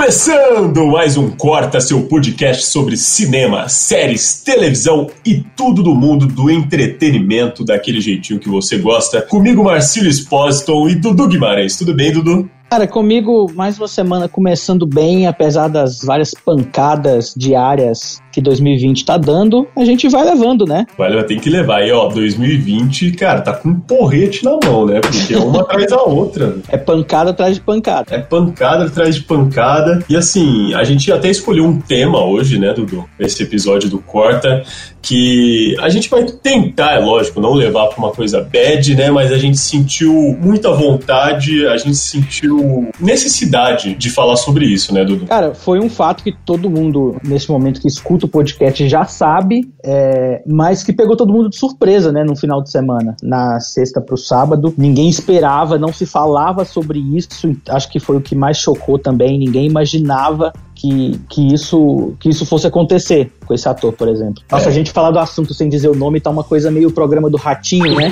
Começando mais um Corta, seu podcast sobre cinema, séries, televisão e tudo do mundo do entretenimento daquele jeitinho que você gosta. Comigo, Marcílio Espósito e Dudu Guimarães. Tudo bem, Dudu? Cara, comigo mais uma semana começando bem, apesar das várias pancadas diárias que 2020 tá dando, a gente vai levando, né? Olha, tem que levar. E ó, 2020, cara, tá com um porrete na mão, né? Porque é uma atrás da outra. É pancada atrás de pancada. É pancada atrás de pancada. E assim, a gente até escolheu um tema hoje, né, Dudu? Esse episódio do Corta, que a gente vai tentar, é lógico, não levar pra uma coisa bad, né? Mas a gente sentiu muita vontade, a gente sentiu necessidade de falar sobre isso, né, Dudu? Cara, foi um fato que todo mundo, nesse momento que escuta o podcast, já sabe, é, mas que pegou todo mundo de surpresa, né, no final de semana. Na sexta pro sábado, ninguém esperava, não se falava sobre isso, acho que foi o que mais chocou também, ninguém imaginava que, que, isso, que isso fosse acontecer com esse ator, por exemplo. Nossa, É. a gente falar do assunto sem dizer o nome tá uma coisa meio programa do Ratinho, né?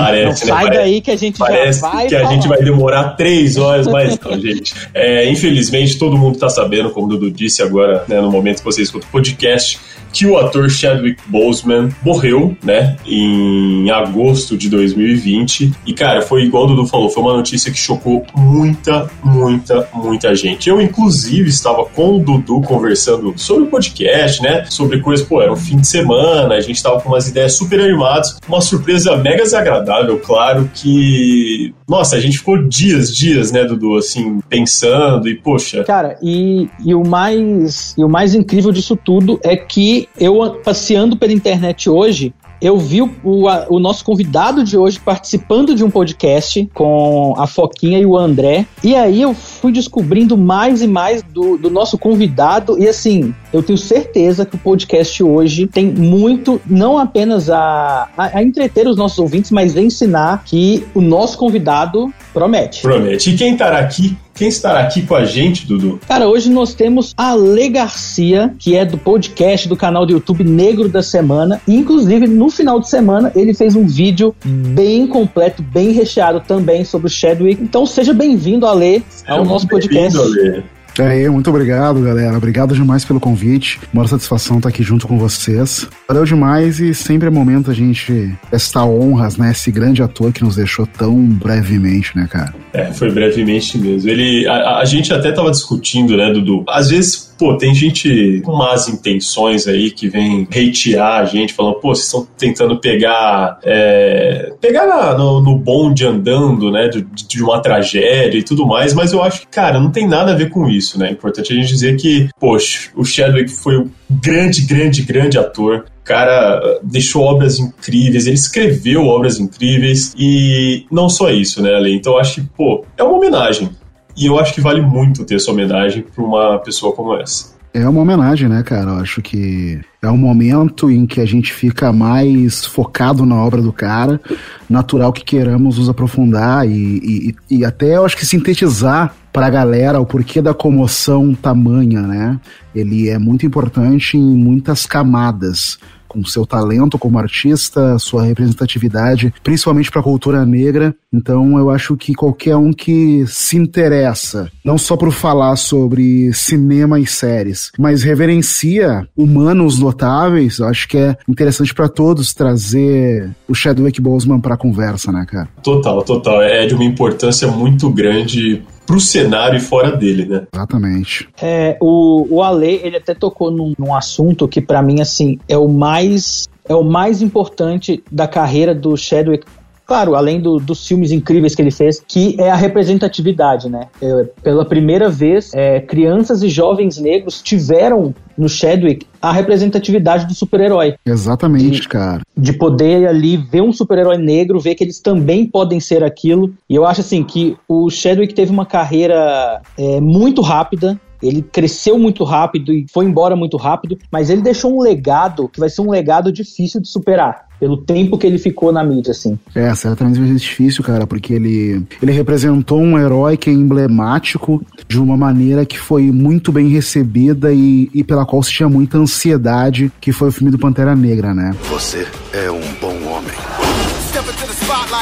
Parece, não né? sai Parece- daí que a gente Parece já vai que a falar. gente vai demorar três horas, mas não, gente. É, infelizmente, todo mundo tá sabendo, como o Dudu disse agora, né, no momento que você escuta o podcast, que o ator Chadwick Boseman morreu, né, em agosto de 2020. E, cara, foi igual o Dudu falou, foi uma notícia que chocou muita, muita, muita gente. Eu, inclusive, estava com o Dudu conversando sobre o podcast, né, sobre coisas, pô, era um fim de semana, a gente tava com umas ideias super animadas, uma surpresa mega desagradável, claro, que, nossa, a gente ficou dias, dias, né, Dudu, assim, pensando e, poxa, Cara, e, e o mais e o mais incrível disso tudo é que eu passeando pela internet hoje, eu vi o, o, nosso convidado de hoje participando de um podcast com a Foquinha e o André. E aí eu fui descobrindo mais e mais do, do nosso convidado. E assim, eu tenho certeza que o podcast hoje tem muito, não apenas a, a, a entreter os nossos ouvintes, mas a ensinar que o nosso convidado promete. promete. E quem estará aqui, quem estará aqui com a gente, Dudu? Cara, hoje nós temos a Lê Garcia, que é do podcast do canal do YouTube Negro da Semana. E, inclusive, no final de semana, ele fez um vídeo bem completo, bem recheado também sobre o Chadwick. Então, seja bem-vindo, Alê, ao Seja nosso podcast. bem-vindo, Ale. Aí, muito obrigado, galera. Obrigado demais pelo convite. Uma satisfação estar aqui junto com vocês. Valeu demais e sempre é momento a gente prestar honras, né? Esse grande ator que nos deixou tão brevemente, né, cara? É, foi brevemente mesmo. Ele, a, a gente até tava discutindo, né, Dudu? Às vezes, pô, tem gente com más intenções aí que vem hatear a gente, falando, pô, vocês estão tentando pegar. é, pegar no, no bonde andando, né, de, de uma tragédia e tudo mais, mas eu acho que, cara, não tem nada a ver com isso, né? É importante a gente dizer que, poxa, o Chadwick foi um grande, grande, grande ator. Cara uh, deixou obras incríveis, ele escreveu obras incríveis e não só isso, né, Ale? Então eu acho que, pô, é uma homenagem. E eu acho que vale muito ter essa homenagem pra uma pessoa como essa. É uma homenagem, né, cara? Eu acho que é um momento em que a gente fica mais focado na obra do cara, natural que queiramos nos aprofundar e, e, e até eu acho que sintetizar pra galera o porquê da comoção tamanha, né? Ele é muito importante em muitas camadas. Com seu talento como artista, sua representatividade, principalmente para a cultura negra. Então, eu acho que qualquer um que se interessa, não só por falar sobre cinema e séries, mas reverencia humanos notáveis, eu acho que é interessante para todos trazer o Chadwick Boseman para a conversa, né, cara? Total, total. É de uma importância muito grande pro cenário e fora dele, né? Exatamente. É, o, o Ale, ele até tocou num, num assunto que, pra mim, assim, é o mais é o mais importante da carreira do Chadwick Claro, além do, dos filmes incríveis que ele fez, que é a representatividade, né? É, pela primeira vez, é, crianças e jovens negros tiveram no Chadwick a representatividade do super-herói. Exatamente, cara. De poder ali ver um super-herói negro, ver que eles também podem ser aquilo. E eu acho assim que o Chadwick teve uma carreira é, muito rápida. ele cresceu muito rápido e foi embora muito rápido, mas ele deixou um legado que vai ser um legado difícil de superar pelo tempo que ele ficou na mídia, assim. É, certamente vai ser difícil, cara, porque ele, ele representou um herói que é emblemático de uma maneira que foi muito bem recebida e, e pela qual se tinha muita ansiedade, que foi o filme do Pantera Negra, né? Você é um bom homem.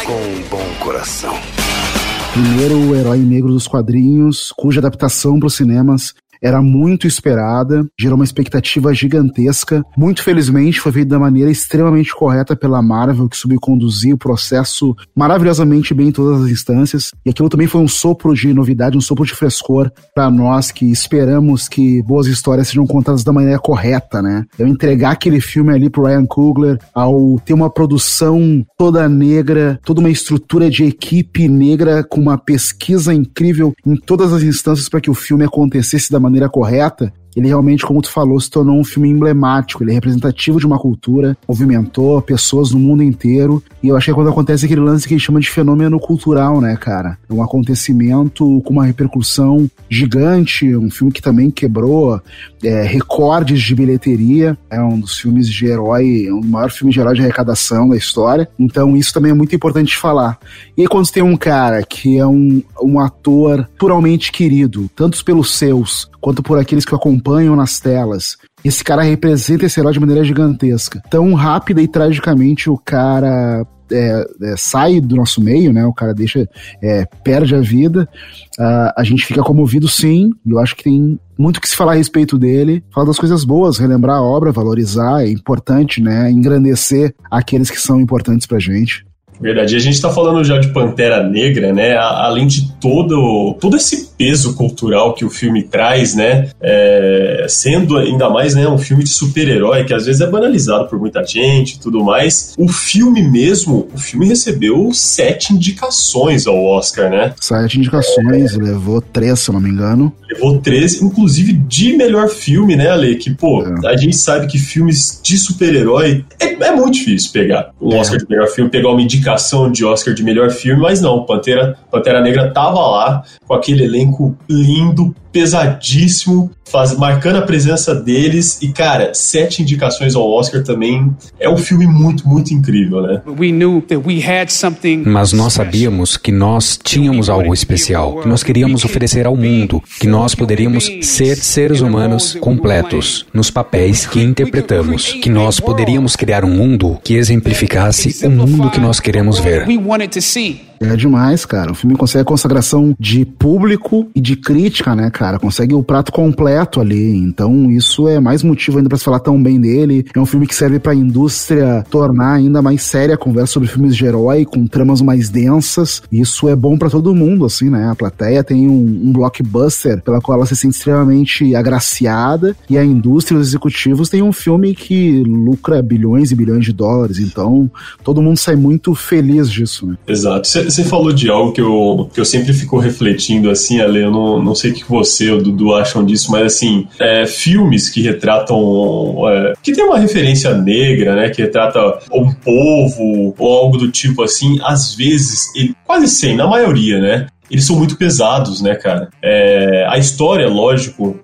Com um bom coração. Primeiro o herói negro dos quadrinhos, cuja adaptação para os cinemas era muito esperada, gerou uma expectativa gigantesca. Muito felizmente foi feito da maneira extremamente correta pela Marvel, que subconduziu o processo maravilhosamente bem em todas as instâncias. E aquilo também foi um sopro de novidade, um sopro de frescor para nós que esperamos que boas histórias sejam contadas da maneira correta, né? Eu entregar aquele filme ali pro Ryan Coogler, ao ter uma produção toda negra, toda uma estrutura de equipe negra com uma pesquisa incrível em todas as instâncias para que o filme acontecesse da maneira maneira correta, ele realmente, como tu falou, se tornou um filme emblemático, ele é representativo de uma cultura, movimentou pessoas no mundo inteiro, e eu acho que quando acontece aquele lance que a gente chama de fenômeno cultural, né, cara? É um acontecimento com uma repercussão gigante, um filme que também quebrou é, recordes de bilheteria, é um dos filmes de herói, é um dos maiores filmes de herói de arrecadação da história, então isso também é muito importante falar. E aí, quando tem um cara que é um, um ator puramente querido, tanto pelos seus quanto por aqueles que o acompanham nas telas, esse cara representa esse herói de maneira gigantesca. Tão rápida e tragicamente o cara é, é, sai do nosso meio, né? O cara deixa, é, perde a vida. Uh, a gente fica comovido sim, eu acho que tem muito que se falar a respeito dele, falar das coisas boas, relembrar a obra, valorizar, é importante, né? Engrandecer aqueles que são importantes pra gente. Verdade. E a gente está falando já de Pantera Negra, né? Além de todo, todo esse peso cultural que o filme traz, né? É, sendo ainda mais né, um filme de super-herói, que às vezes é banalizado por muita gente e tudo mais. O filme mesmo, o filme recebeu sete indicações ao Oscar, né? Sete indicações, é... levou três, se não me engano. Levou três, inclusive de melhor filme, né, Ale? Que, pô, é. a gente sabe que filmes de super-herói é, é, muito difícil pegar um é. Oscar de melhor filme, pegar uma indicação indicação de Oscar de melhor filme, mas não, Pantera, Pantera Negra tava lá com aquele elenco lindo, pesadíssimo, faz, marcando a presença deles. E, cara, sete indicações ao Oscar também é um filme muito, muito incrível, né? Mas nós sabíamos que nós tínhamos algo especial, que nós queríamos oferecer ao mundo, que nós poderíamos ser seres humanos completos nos papéis que interpretamos, que nós poderíamos criar um mundo que exemplificasse o mundo que nós queremos ver. É demais, cara. O filme consegue a consagração de público e de crítica, né, cara? Consegue o prato completo ali. Então, isso é mais motivo ainda para se falar tão bem dele. É um filme que serve para a indústria tornar ainda mais séria a conversa sobre filmes de herói, com tramas mais densas. Isso é bom para todo mundo, assim, né? A plateia tem um, um, blockbuster pela qual ela se sente extremamente agraciada e a indústria os executivos têm um filme que lucra bilhões e bilhões de dólares. Então, todo mundo sai muito feliz disso, né? Exato. Você falou de algo que eu, que eu sempre fico refletindo, assim, Ale, eu não, não sei o que você ou Dudu acham disso, mas, assim, é, filmes que retratam, é, que tem uma referência negra, né, que retrata um povo ou algo do tipo, assim, às vezes, ele, quase sem, na maioria, né, eles são muito pesados, né, cara? É, a história, lógico,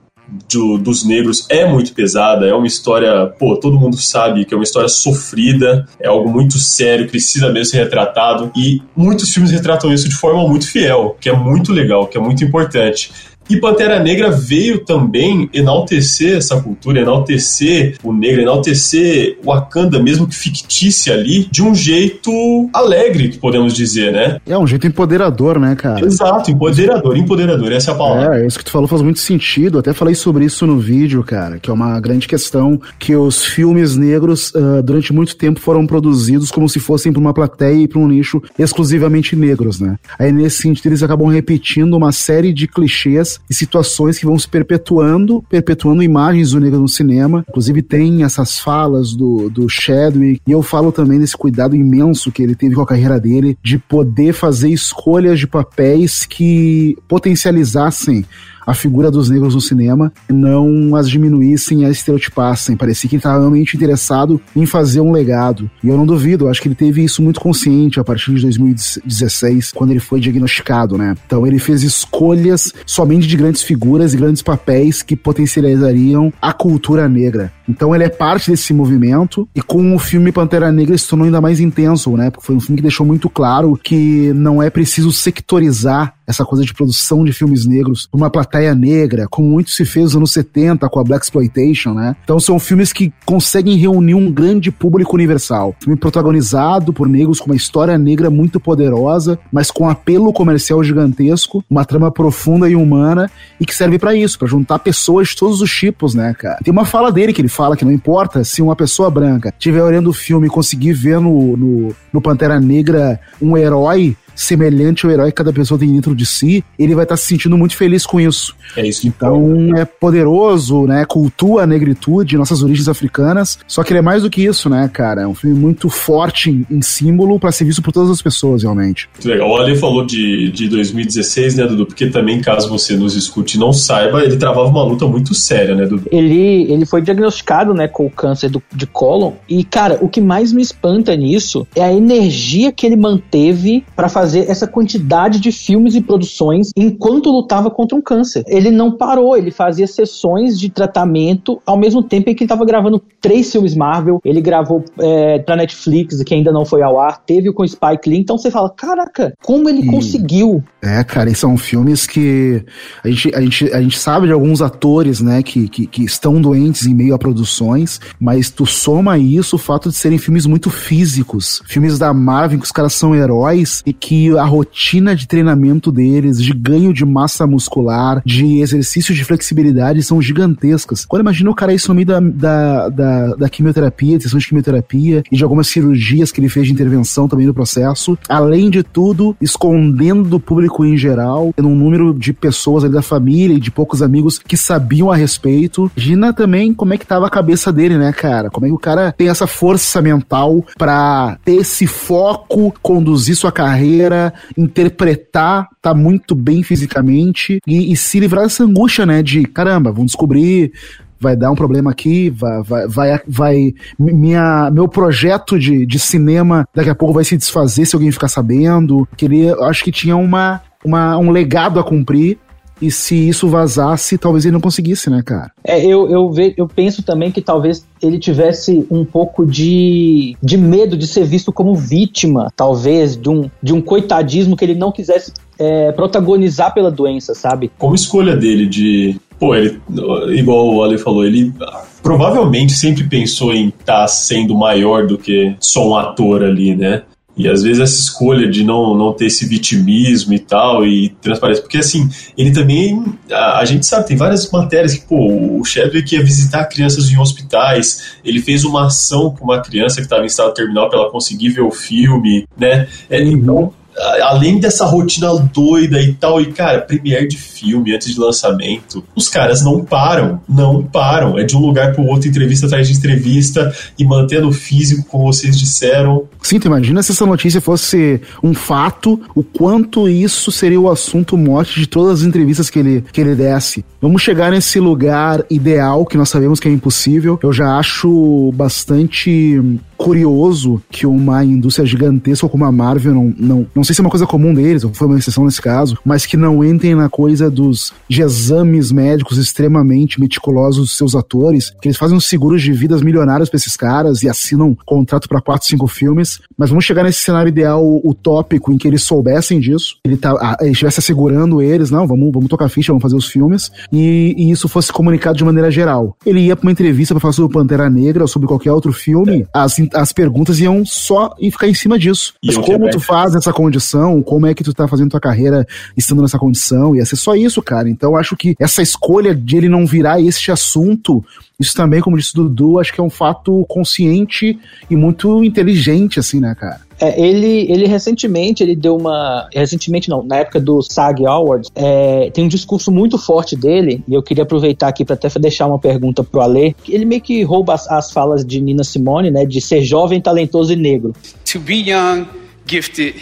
do, dos negros é muito pesada, é uma história, pô, todo mundo sabe que é uma história sofrida, é algo muito sério, precisa mesmo ser retratado, e muitos filmes retratam isso de forma muito fiel, que é muito legal, que é muito importante. E Pantera Negra veio também enaltecer essa cultura, enaltecer o negro, enaltecer o Wakanda, mesmo que fictícia ali, de um jeito alegre, podemos dizer, né? É um jeito empoderador, né, cara? Exato, empoderador, empoderador, essa é a palavra. É, isso que tu falou faz muito sentido. Até falei sobre isso no vídeo, cara, que é uma grande questão que os filmes negros, uh, durante muito tempo, foram produzidos como se fossem para uma plateia e para um nicho exclusivamente negros, né? Aí, nesse sentido, eles acabam repetindo uma série de clichês e situações que vão se perpetuando, perpetuando imagens do negro no cinema. Inclusive tem essas falas do, do Chadwick, e eu falo também desse cuidado imenso que ele teve com a carreira dele de poder fazer escolhas de papéis que potencializassem a figura dos negros no cinema não as diminuíssem as estereotipassem. Parecia que ele estava realmente interessado em fazer um legado. E eu não duvido, acho que ele teve isso muito consciente a partir de 2016, quando ele foi diagnosticado, né? Então ele fez escolhas somente de grandes figuras e grandes papéis que potencializariam a cultura negra. Então ele é parte desse movimento e com o filme Pantera Negra se tornou ainda mais intenso, né? Porque foi um filme que deixou muito claro que não é preciso sectorizar essa coisa de produção de filmes negros por uma plateia negra, como muito se fez nos anos 70 com a Black Exploitation, né? Então são filmes que conseguem reunir um grande público universal. Filme protagonizado por negros com uma história negra muito poderosa, mas com apelo comercial gigantesco, uma trama profunda e humana e que serve para isso, para juntar pessoas de todos os tipos, né, cara? Tem uma fala dele que ele fala que não importa se uma pessoa branca estiver olhando o filme e conseguir ver no, no, no Pantera Negra um herói semelhante ao herói que cada pessoa tem dentro de si, ele vai estar tá se sentindo muito feliz com isso. É isso. Então é poderoso, né? Cultua a negritude, nossas origens africanas. Só que ele é mais do que isso, né, cara? É um filme muito forte em, em símbolo para ser visto por todas as pessoas, realmente. Muito legal. O Ale falou de, de 2016, né, Dudu? Porque também, caso você nos escute e não saiba, ele travava uma luta muito séria, né, Dudu? Ele, ele foi diagnosticado, né, com o câncer do, de cólon. E, cara, o que mais me espanta nisso é a energia que ele manteve para fazer fazer essa quantidade de filmes e produções enquanto lutava contra um câncer. Ele não parou, ele fazia sessões de tratamento ao mesmo tempo em que ele estava gravando três filmes Marvel. Ele gravou é, pra Netflix, que ainda não foi ao ar, teve o com Spike Lee. Então você fala, caraca, como ele e... conseguiu? É, cara, e são filmes que a gente, a gente, a gente sabe de alguns atores, né, que, que, que estão doentes em meio a produções, mas tu soma isso o fato de serem filmes muito físicos, filmes da Marvel que os caras são heróis e que a rotina de treinamento deles, de ganho de massa muscular, de exercícios de flexibilidade são gigantescas. Agora imagina o cara no meio da, da, da, da quimioterapia, de sessão de quimioterapia e de algumas cirurgias que ele fez de intervenção também no processo. Além de tudo, escondendo do público em geral, tendo um número de pessoas ali da família e de poucos amigos que sabiam a respeito. Imagina também como é que tava a cabeça dele, né, cara? Como é que o cara tem essa força mental para ter esse foco, conduzir sua carreira interpretar, tá muito bem fisicamente e, e se livrar dessa angústia, né? De caramba, vamos descobrir, vai dar um problema aqui, vai, vai, vai, vai minha, meu projeto de, de cinema daqui a pouco vai se desfazer se alguém ficar sabendo. Queria, acho que tinha uma, uma, um legado a cumprir e se isso vazasse, talvez ele não conseguisse, né, cara? É, eu, eu, ve, eu penso também que talvez ele tivesse um pouco de, de medo de ser visto como vítima, talvez, de um, de um coitadismo que ele não quisesse é, protagonizar pela doença, sabe? Como escolha dele de. Pô, ele, igual o Ale falou, ele provavelmente sempre pensou em estar tá sendo maior do que só um ator ali, né? E às vezes essa escolha de não, não ter esse vitimismo e tal, e transparência. Porque assim, ele também. A, a, gente sabe, tem várias matérias que, pô, o Chadwick ia visitar crianças em hospitais, ele fez uma ação com uma criança que estava em estado terminal para ela conseguir ver o filme, né? É, então, além dessa rotina doida e tal, e cara, premiere de filme antes de lançamento, os caras não param, não param. É de um lugar pro outro, entrevista atrás de entrevista e mantendo o físico, como vocês disseram. Sim, imagina se essa notícia fosse um fato, o quanto isso seria o assunto morte de todas as entrevistas que ele, que ele desse. Vamos chegar nesse lugar ideal que nós sabemos que é impossível. Eu já acho bastante curioso que uma indústria gigantesca como a Marvel não, não, não sei se é uma coisa comum deles, ou foi uma exceção nesse caso, mas que não entrem na coisa dos de exames médicos extremamente meticulosos dos seus atores, que eles fazem uns seguros de vidas milionários para esses caras e assinam contrato para quatro, cinco filmes. Mas vamos chegar nesse cenário ideal utópico em que eles soubessem disso, ele, tá, estivesse assegurando eles, não, vamos, vamos tocar ficha, vamos fazer os filmes, e, e isso fosse comunicado de maneira geral. Ele ia para uma entrevista para falar sobre Pantera Negra ou sobre qualquer outro filme, é. as as perguntas iam só e ficar em cima disso. Mas como tu faz essa condição, como é que tu tá fazendo tua carreira estando nessa condição, ia ser só isso, cara. Então acho que essa escolha de ele não virar este assunto, isso também, como disse o Dudu, acho que é um fato consciente e muito inteligente, assim, né, cara? É, ele, ele recentemente, ele deu uma. Recentemente não, na época do SAG Awards, é, tem um discurso muito forte dele, e eu queria aproveitar aqui para até deixar uma pergunta pro Alê. Ele meio que rouba as, as falas de Nina Simone, né? De ser jovem, talentoso e negro. To be young, gifted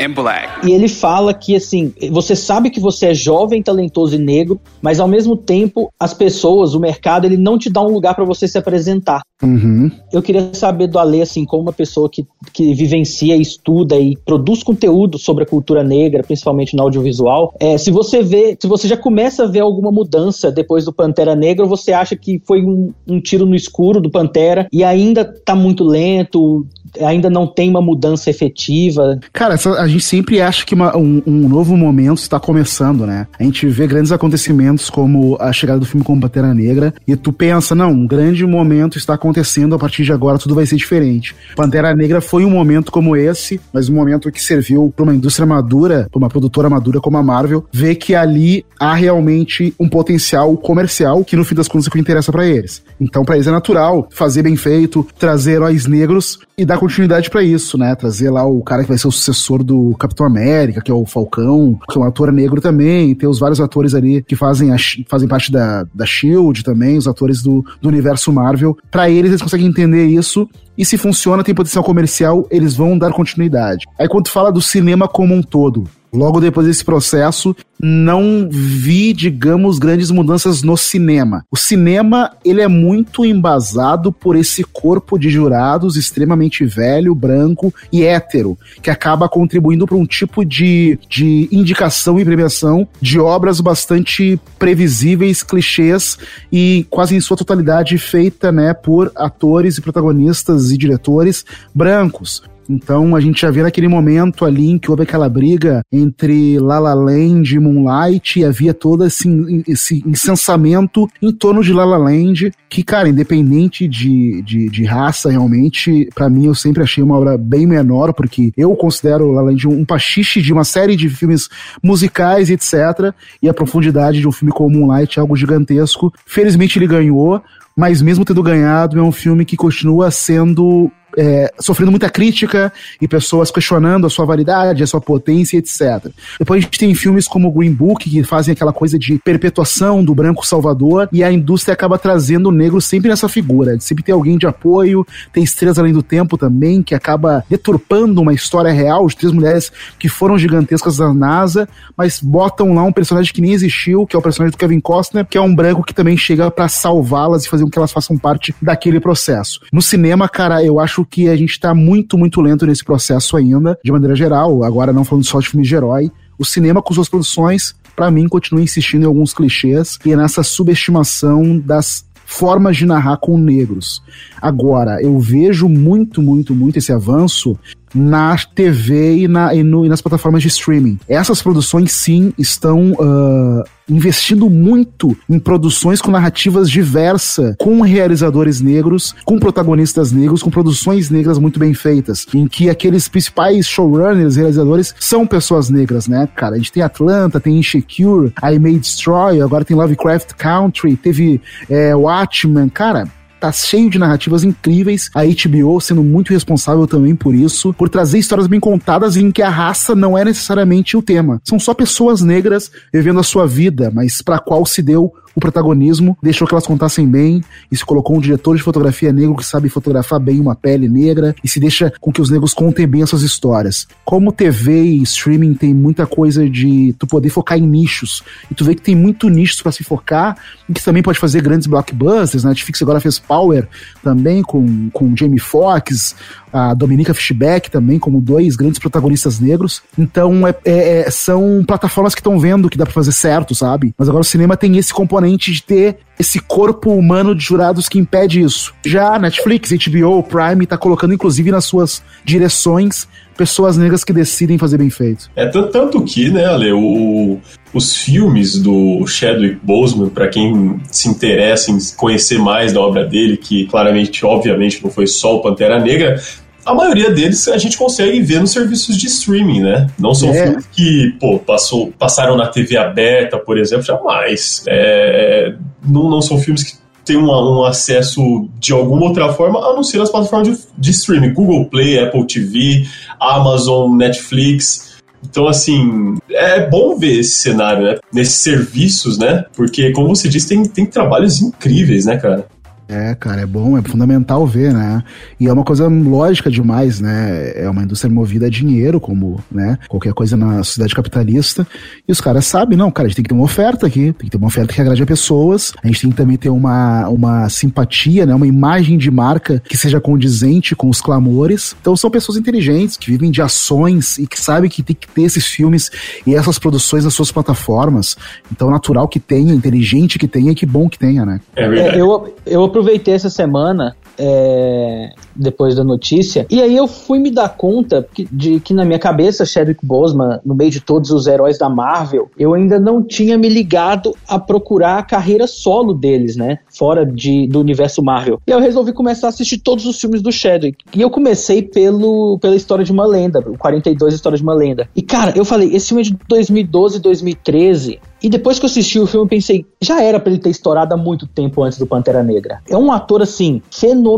and black. E ele fala que assim, você sabe que você é jovem, talentoso e negro, mas ao mesmo tempo as pessoas, o mercado, ele não te dá um lugar para você se apresentar. Uhum. Eu queria saber do Ale, assim, como uma pessoa que, que vivencia, estuda e produz conteúdo sobre a cultura negra, principalmente no audiovisual, é, se você vê, se você já começa a ver alguma mudança depois do Pantera Negra, ou você acha que foi um, um tiro no escuro do Pantera e ainda tá muito lento, ainda não tem uma mudança efetiva. Cara, a gente sempre acha que uma- um, um novo momento está começando, né? A gente vê grandes acontecimentos como a chegada do filme como Pantera Negra e tu pensa, não, um grande momento está acontecendo, a partir de agora tudo vai ser diferente. Pantera Negra foi um momento como esse, mas um momento que serviu para uma indústria madura, para uma produtora madura como a Marvel, ver que ali há realmente um potencial comercial que no fim das contas é o que interessa para eles. Então, para eles é natural fazer bem feito, trazer heróis negros e dar continuidade pra isso, né? Trazer lá o cara que vai ser o sucessor do Capitão América, que é o Falcão, que é um ator negro também. Tem os vários atores ali que fazem, a, fazem parte da, da Shield também, os atores do, do universo Marvel. Pra eles, eles conseguem entender isso. E se funciona, tem potencial comercial, eles vão dar continuidade. Aí quando fala do cinema como um todo, Logo depois desse processo, não vi, digamos, grandes mudanças no cinema. O cinema, ele é muito embasado por esse corpo de jurados extremamente velho, branco e hétero, que acaba contribuindo para um tipo de, de indicação e premiação de obras bastante previsíveis, clichês e quase em sua totalidade feita, né, por atores e protagonistas e diretores brancos. Então a gente já vê naquele momento ali em que houve aquela briga entre La La Land e Moonlight e havia todo esse, esse incensamento em torno de La La Land, que, cara, independente de, de, de raça, realmente, pra mim eu sempre achei uma obra bem menor, porque eu considero La La Land um pastiche de uma série de filmes musicais etc. E a profundidade de um filme como Moonlight é algo gigantesco. Felizmente ele ganhou, mas mesmo tendo ganhado, é um filme que continua sendo é, sofrendo muita crítica e pessoas questionando a sua validade, a sua potência, etc. Depois a gente tem filmes como Green Book, que fazem aquela coisa de perpetuação do branco salvador, e a indústria acaba trazendo o negro sempre nessa figura, sempre ter alguém de apoio, tem Estrelas Além do Tempo também, que acaba deturpando uma história real de três mulheres que foram gigantescas da NASA, mas botam lá um personagem que nem existiu, que é o personagem do Kevin Costner, que é um branco que também chega pra salvá-las e fazer com que elas façam parte daquele processo. No cinema, cara, eu acho que a gente tá muito, muito lento nesse processo ainda, de maneira geral, agora não falando só de filmes de herói. O cinema com suas produções, pra mim, continua insistindo em alguns clichês e nessa subestimação das formas de narrar com negros. Agora, eu vejo muito, muito, muito esse avanço na TV e, na, e, no- e nas plataformas de streaming. Essas produções, sim, estão ah, investindo muito em produções com narrativas diversas, com realizadores negros, com protagonistas negros, com produções negras muito bem feitas, em que aqueles principais showrunners, realizadores, são pessoas negras, né, cara? A gente tem Atlanta, tem Insecure, I May Destroy, agora tem Lovecraft Country, teve é, Watchmen, cara tá cheio de narrativas incríveis. A HBO sendo muito responsável também por isso, por trazer histórias bem contadas em que a raça não é necessariamente o tema. São só pessoas negras vivendo a sua vida, mas para qual se deu o protagonismo, deixou que elas contassem bem e se colocou um diretor de fotografia negro que sabe fotografar bem uma pele negra e se deixa com que os negros contem bem as suas histórias. Como TV e streaming tem muita coisa de tu poder focar em nichos e tu vê que tem muito nichos para se focar e que também pode fazer grandes blockbusters. né? Netflix agora fez Power também com, com Jamie Foxx, a Dominica Fishback também como dois grandes protagonistas negros. Então é, é- é- são plataformas que estão vendo que dá pra fazer certo, sabe? Mas agora o cinema tem esse componente de ter esse corpo humano de jurados que impede isso. Já Netflix, HBO, Prime tá colocando inclusive nas suas direções pessoas negras que decidem fazer bem feito. É tan- tanto que, né, Ale, o- os filmes do Chadwick Boseman, para quem se interessa em conhecer mais da obra dele, que claramente, obviamente, não foi só o Pantera Negra, a maioria deles a gente consegue ver nos serviços de streaming, né? Não são É. filmes que, pô, passou, passaram na TV aberta, por exemplo, jamais. É, não, não são filmes que têm um, um acesso de alguma outra forma, a não ser nas plataformas de, de streaming. Google Play, Apple TV, Amazon, Netflix. Então, assim, é bom ver esse cenário, né? Nesses serviços, né? Porque, como você disse, tem, tem trabalhos incríveis, né, cara? É, cara, é bom, é fundamental ver, né? E é uma coisa lógica demais, né? É uma indústria movida a dinheiro, como, né? Qualquer coisa na sociedade capitalista. E os caras sabem, não, cara, a gente tem que ter uma oferta aqui, tem que ter uma oferta que agrade a pessoas. A gente tem que também ter uma, uma simpatia, né? Uma imagem de marca que seja condizente com os clamores. Então são pessoas inteligentes, que vivem de ações e que sabem que tem que ter esses filmes e essas produções nas suas plataformas. Então, natural que tenha, inteligente que tenha e que bom que tenha, né? É verdade. É, eu, eu aproveitei essa semana é, depois da notícia. E aí eu fui me dar conta que, de que na minha cabeça, Chadwick Boseman, no meio de todos os heróis da Marvel, eu ainda não tinha me ligado a procurar a carreira solo deles, né? Fora de, do universo Marvel. E eu resolvi começar a assistir todos os filmes do Chadwick. E eu comecei pelo, pela História de uma Lenda, o 42 História de uma Lenda. E cara, eu falei, esse filme é de 2012, 2013. E depois que eu assisti o filme, pensei, já era para ele ter estourado há muito tempo antes do Pantera Negra. É um ator, assim, fenomenal.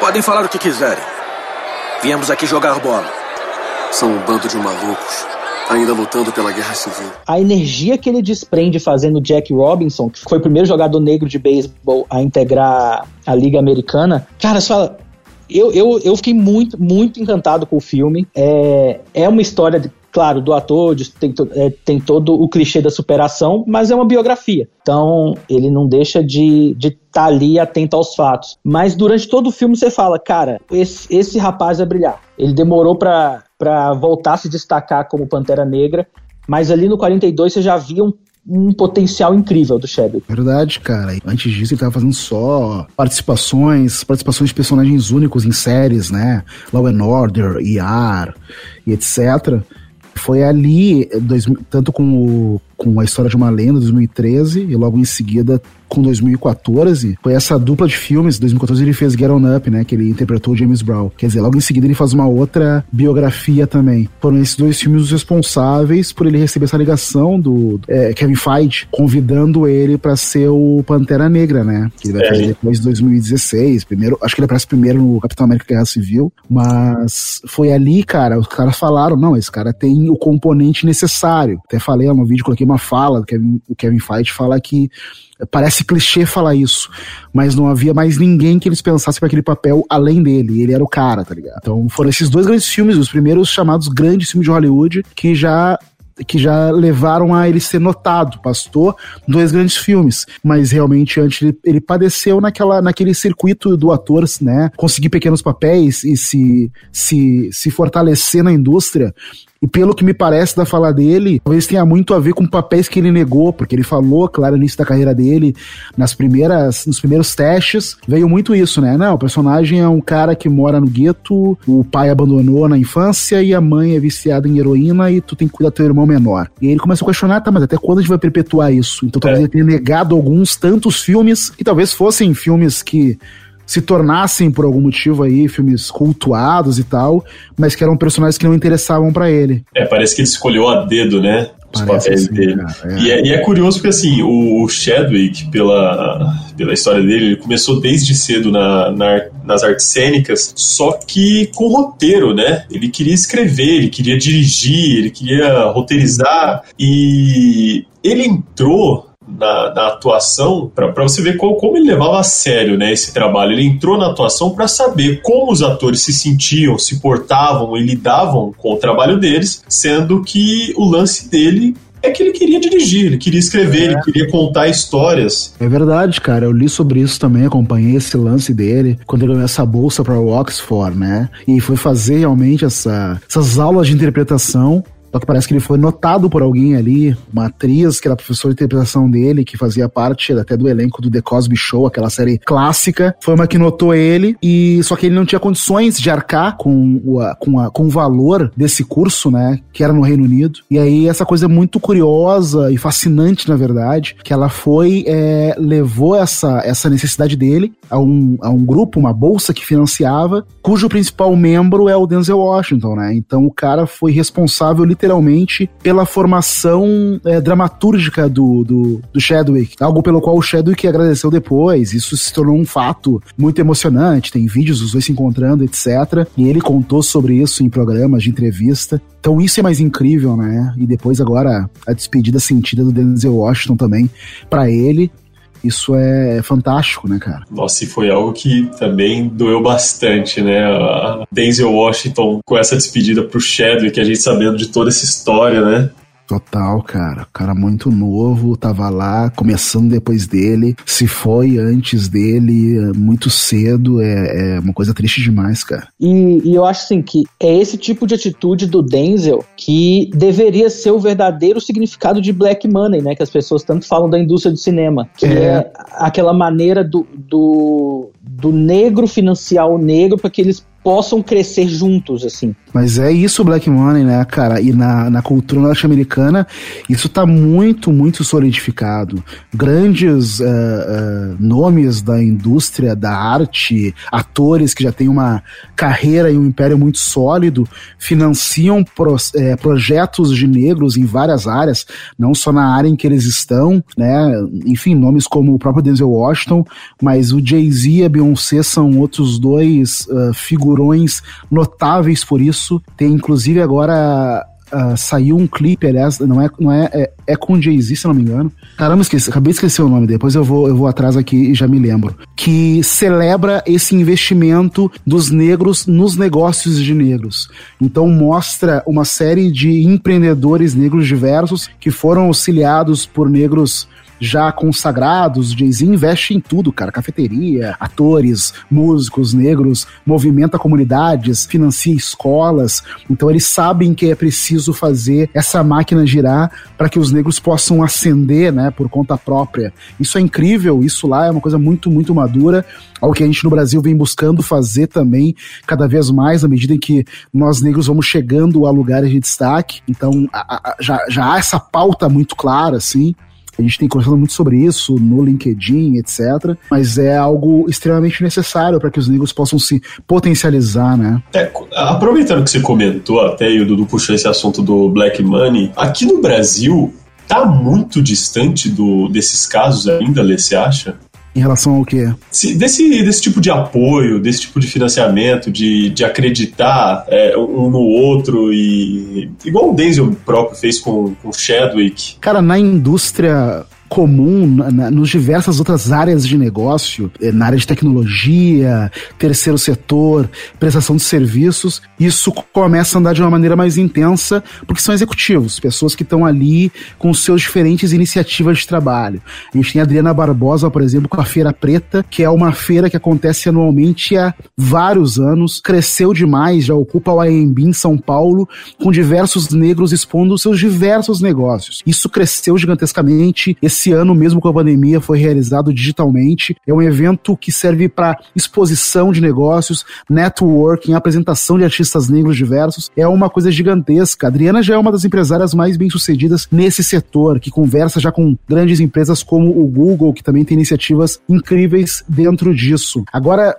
Podem falar o que quiserem. Viemos aqui jogar bola. São um bando de malucos, ainda lutando pela guerra civil. A energia que ele desprende fazendo Jack Robinson, que foi o primeiro jogador negro de beisebol a integrar a Liga Americana, cara, você fala. Eu, eu, eu fiquei muito, muito encantado com o filme. É, é uma história de, claro, do ator, de- tem, to- é, tem todo o clichê da superação, mas é uma biografia. Então, ele não deixa de estar ali atento aos fatos. Mas durante todo o filme você fala, cara, esse, esse rapaz vai brilhar. Ele demorou pra voltar a se destacar como Pantera Negra, mas ali no 42 você já via um, um potencial incrível do Chadwick. Verdade, cara. Antes disso, ele tava fazendo só participações, participações de personagens únicos em séries, né? Law and Order, ER e etc. Foi ali, dois, tanto com, o, com a história de uma lenda, 2013, e logo em seguida com 2014, foi essa dupla de filmes. 2014 ele fez Get On Up, né? Que ele interpretou o James Brown. Quer dizer, logo em seguida ele faz uma outra biografia também. Foram esses dois filmes os responsáveis por ele receber essa ligação do é, Kevin Feige, convidando ele pra ser o Pantera Negra, né? Que ele vai É. fazer depois de 2016. Primeiro, acho que ele aparece primeiro no Capitão América Guerra Civil. Mas foi ali, cara, os caras falaram: não, esse cara tem o componente necessário. Até falei lá no vídeo, coloquei uma fala do Kevin, o Kevin Feige fala que Parece clichê falar isso, mas não havia mais ninguém que eles pensassem para aquele papel além dele. Ele era o cara, tá ligado? Então foram esses dois grandes filmes, os primeiros chamados grandes filmes de Hollywood, que já que já levaram a ele ser notado, pastor, dois grandes filmes, mas realmente antes ele, ele padeceu naquela, naquele circuito do ator, né, conseguir pequenos papéis e se, se, se fortalecer na indústria, e pelo que me parece da fala dele, talvez tenha muito a ver com papéis que ele negou, porque ele falou, claro, no início da carreira dele, nas primeiras, nos primeiros testes, veio muito isso, né? Não, o personagem é um cara que mora no gueto, o pai abandonou na infância e a mãe é viciada em heroína e tu tem que cuidar do teu irmão menor. E aí ele começa a questionar, tá, mas até quando a gente vai perpetuar isso? Então talvez É. ele tenha negado alguns tantos filmes, que talvez fossem filmes que se tornassem por algum motivo aí filmes cultuados e tal, mas que eram personagens que não interessavam pra ele. É, parece que ele escolheu a dedo, né? Os Parece papéis assim, dele. cara, é. E, é, e é curioso porque, assim, o, o Chadwick, pela, pela história dele, ele começou desde cedo na, na- nas artes cênicas, só que com roteiro, né? Ele queria escrever, ele queria dirigir, ele queria roteirizar, e ele entrou na, na atuação para você ver qual- como ele levava a sério né, esse trabalho. Ele entrou na atuação para saber como os atores se sentiam, se portavam e lidavam com o trabalho deles, sendo que o lance dele é que ele queria dirigir, ele queria escrever, ele queria contar histórias. É verdade, cara. Eu li sobre isso também, acompanhei esse lance dele quando ele ganhou essa bolsa para Oxford, né? E foi fazer realmente essa, essas aulas de interpretação. Só que parece que ele foi notado por alguém ali, uma atriz que era professora de interpretação dele, que fazia parte até do elenco do The Cosby Show, aquela série clássica. Foi uma que notou ele, e só que ele não tinha condições de arcar com o, com, a- com o valor desse curso, né? Que era no Reino Unido. E aí essa coisa muito curiosa e fascinante, na verdade, que ela foi, é, levou essa, essa necessidade dele a um, a um grupo, uma bolsa que financiava, cujo principal membro é o Denzel Washington, né? Então o cara foi responsável literalmente pela formação é, dramatúrgica do, do, do Chadwick, algo pelo qual o Chadwick agradeceu depois. Isso se tornou um fato muito emocionante. Tem vídeos dos dois se encontrando, etc. E ele contou sobre isso em programas de entrevista. Então isso é mais incrível, né? E depois agora a despedida sentida do Denzel Washington também pra ele. Isso é fantástico, né, cara? Nossa, e foi algo que também doeu bastante, né? A Denzel Washington com essa despedida pro Chadwick, a gente sabendo de toda essa história, né? Total, cara. Cara muito novo, tava lá, começando depois dele, se foi antes dele, muito cedo, é, é uma coisa triste demais, cara. E, e, eu acho assim que é esse tipo de atitude do Denzel que deveria ser o verdadeiro significado de black money, né? Que as pessoas tanto falam da indústria do cinema, que é, é aquela maneira do, do, do negro financiar o negro para que eles possam crescer juntos, assim. Mas é isso Black Money, né, cara? E na, na cultura norte-americana, isso tá muito, muito solidificado. Grandes uh, uh, nomes da indústria, da arte, atores que já têm uma carreira e um império muito sólido, financiam pro, é, projetos de negros em várias áreas, não só na área em que eles estão, né? Enfim, nomes como o próprio Denzel Washington, mas o Jay-Z e a Beyoncé são outros dois uh, figurões notáveis por isso. Tem inclusive agora Uh, saiu um clipe, aliás, não é, não é, é, é com Jay-Z, se não me engano. Caramba, esqueci, acabei de esquecer o nome, depois eu vou, eu vou atrás aqui e já me lembro. Que celebra esse investimento dos negros nos negócios de negros. Então mostra uma série de empreendedores negros diversos que foram auxiliados por negros já consagrados, Jay-Z investe em tudo, cara. Cafeteria, atores, músicos negros, movimenta comunidades, financia escolas. Então eles sabem que é preciso fazer essa máquina girar para que os negros possam ascender, né, por conta própria. Isso é incrível, isso lá é uma coisa muito, muito madura algo que a gente no Brasil vem buscando fazer também cada vez mais, à medida em que nós negros vamos chegando a lugares de destaque. Então, a, a, já, já há essa pauta muito clara, assim. A gente tem conversado muito sobre isso no LinkedIn, etc. Mas é algo extremamente necessário para que os negros possam se potencializar, né? É, aproveitando que você comentou até, e o Dudu puxou esse assunto do Black Money, aqui no Brasil tá muito distante do, desses casos ainda, Lê, você acha? Em relação ao quê? Se, desse, desse tipo de apoio, desse tipo de financiamento, de, de acreditar é, um no outro e. Igual o Denzel próprio fez com, com Chadwick. Cara, na indústria comum na, nos diversas outras áreas de negócio, eh, na área de tecnologia, terceiro setor, prestação de serviços, isso começa a andar de uma maneira mais intensa, porque são executivos, pessoas que estão ali com seus diferentes iniciativas de trabalho. A gente tem a Adriana Barbosa, por exemplo, com a Feira Preta, que é uma feira que acontece anualmente há vários anos, cresceu demais, já ocupa o AMB em São Paulo, com diversos negros expondo seus diversos negócios. Isso cresceu gigantescamente. Esse esse ano, mesmo com a pandemia, foi realizado digitalmente. É um evento que serve para exposição de negócios, networking, apresentação de artistas negros diversos. É uma coisa gigantesca. A Adriana já é uma das empresárias mais bem-sucedidas nesse setor, que conversa já com grandes empresas como o Google, que também tem iniciativas incríveis dentro disso. Agora,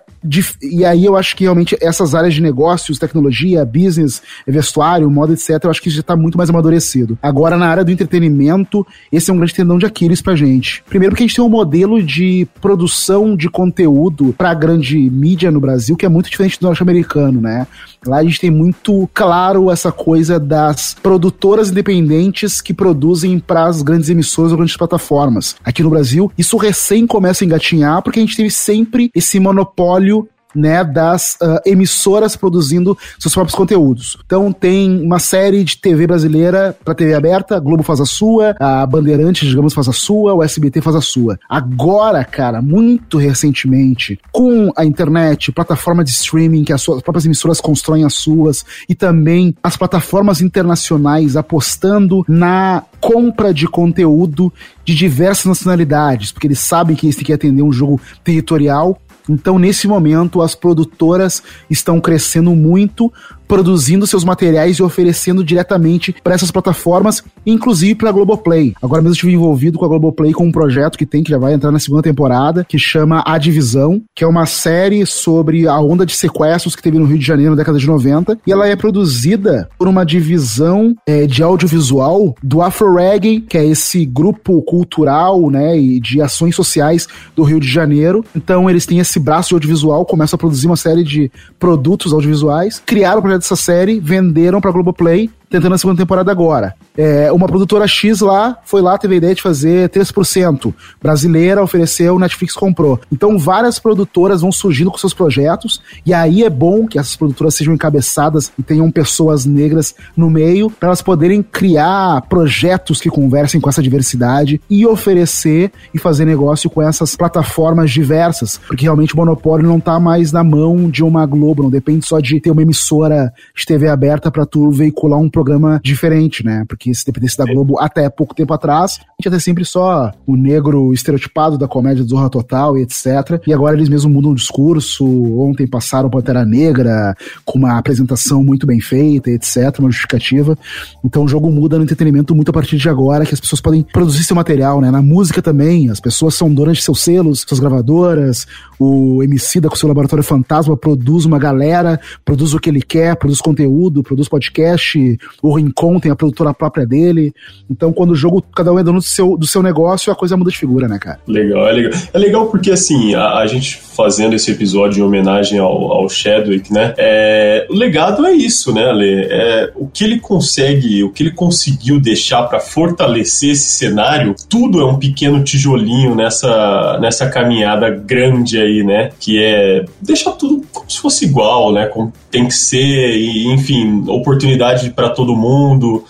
e aí eu acho que realmente essas áreas de negócios, tecnologia, business, vestuário, moda, etc., eu acho que já está muito mais amadurecido. Agora, na área do entretenimento, esse é um grande tendão de Aquiles pra gente. Primeiro porque a gente tem um modelo de produção de conteúdo pra grande mídia no Brasil que é muito diferente do norte-americano, né? Lá a gente tem muito claro essa coisa das produtoras independentes que produzem para as grandes emissoras ou grandes plataformas. Aqui no Brasil, isso recém começa a engatinhar porque a gente teve sempre esse monopólio né, das uh, emissoras produzindo seus próprios conteúdos. Então tem uma série de TV brasileira para TV aberta, a Globo faz a sua, a Bandeirantes, digamos, faz a sua, o SBT faz a sua. Agora, cara, muito recentemente, com a internet, plataforma de streaming que as, suas, as próprias emissoras constroem as suas e também as plataformas internacionais apostando na compra de conteúdo de diversas nacionalidades, porque eles sabem que eles têm que atender um jogo territorial então, nesse momento, as produtoras estão crescendo muito produzindo seus materiais e oferecendo diretamente para essas plataformas, inclusive para a Globoplay. Agora mesmo estive envolvido com a Globoplay com um projeto que tem, que já vai entrar na segunda temporada, que chama A Divisão, que é uma série sobre a onda de sequestros que teve no Rio de Janeiro na década de 90, e ela é produzida por uma divisão é, de audiovisual do Afro Reggae, que é esse grupo cultural, né, e de ações sociais do Rio de Janeiro. Então eles têm esse braço de audiovisual, começam a produzir uma série de produtos audiovisuais, criaram o dessa série, venderam pra Globoplay tentando a segunda temporada agora. É, uma produtora X lá foi lá, teve a ideia de fazer 3%. Brasileira ofereceu, Netflix comprou. Então várias produtoras vão surgindo com seus projetos, e aí é bom que essas produtoras sejam encabeçadas e tenham pessoas negras no meio, para elas poderem criar projetos que conversem com essa diversidade e oferecer e fazer negócio com essas plataformas diversas, porque realmente o monopólio não tá mais na mão de uma Globo, não depende só de ter uma emissora de TV aberta para tu veicular um programa diferente, né? Porque se dependesse da Globo até pouco tempo atrás, a gente ia ter sempre só o negro estereotipado da comédia do Zorra Total e etc. E agora eles mesmos mudam o discurso. Ontem passaram Pantera Negra com uma apresentação muito bem feita, etc., uma justificativa. Então o jogo muda no entretenimento muito a partir de agora, que as pessoas podem produzir seu material, né? Na música também, as pessoas são donas de seus selos, suas gravadoras, o MC da com seu laboratório fantasma produz uma galera, produz o que ele quer, produz conteúdo, produz podcast, o Rincon tem a produtora própria dele. Então, quando o jogo, cada um é dono do seu, do seu negócio, a coisa muda de figura, né, cara? Legal, é legal. É legal porque, assim, a, a gente fazendo esse episódio em homenagem ao, ao Chadwick, né? É, o legado é isso, né, Ale? É, o que ele consegue, o que ele conseguiu deixar para fortalecer esse cenário, tudo é um pequeno tijolinho nessa, nessa caminhada grande aí, né? Que é deixar tudo como se fosse igual, né? Como tem que ser, e, enfim, oportunidade para todo mundo.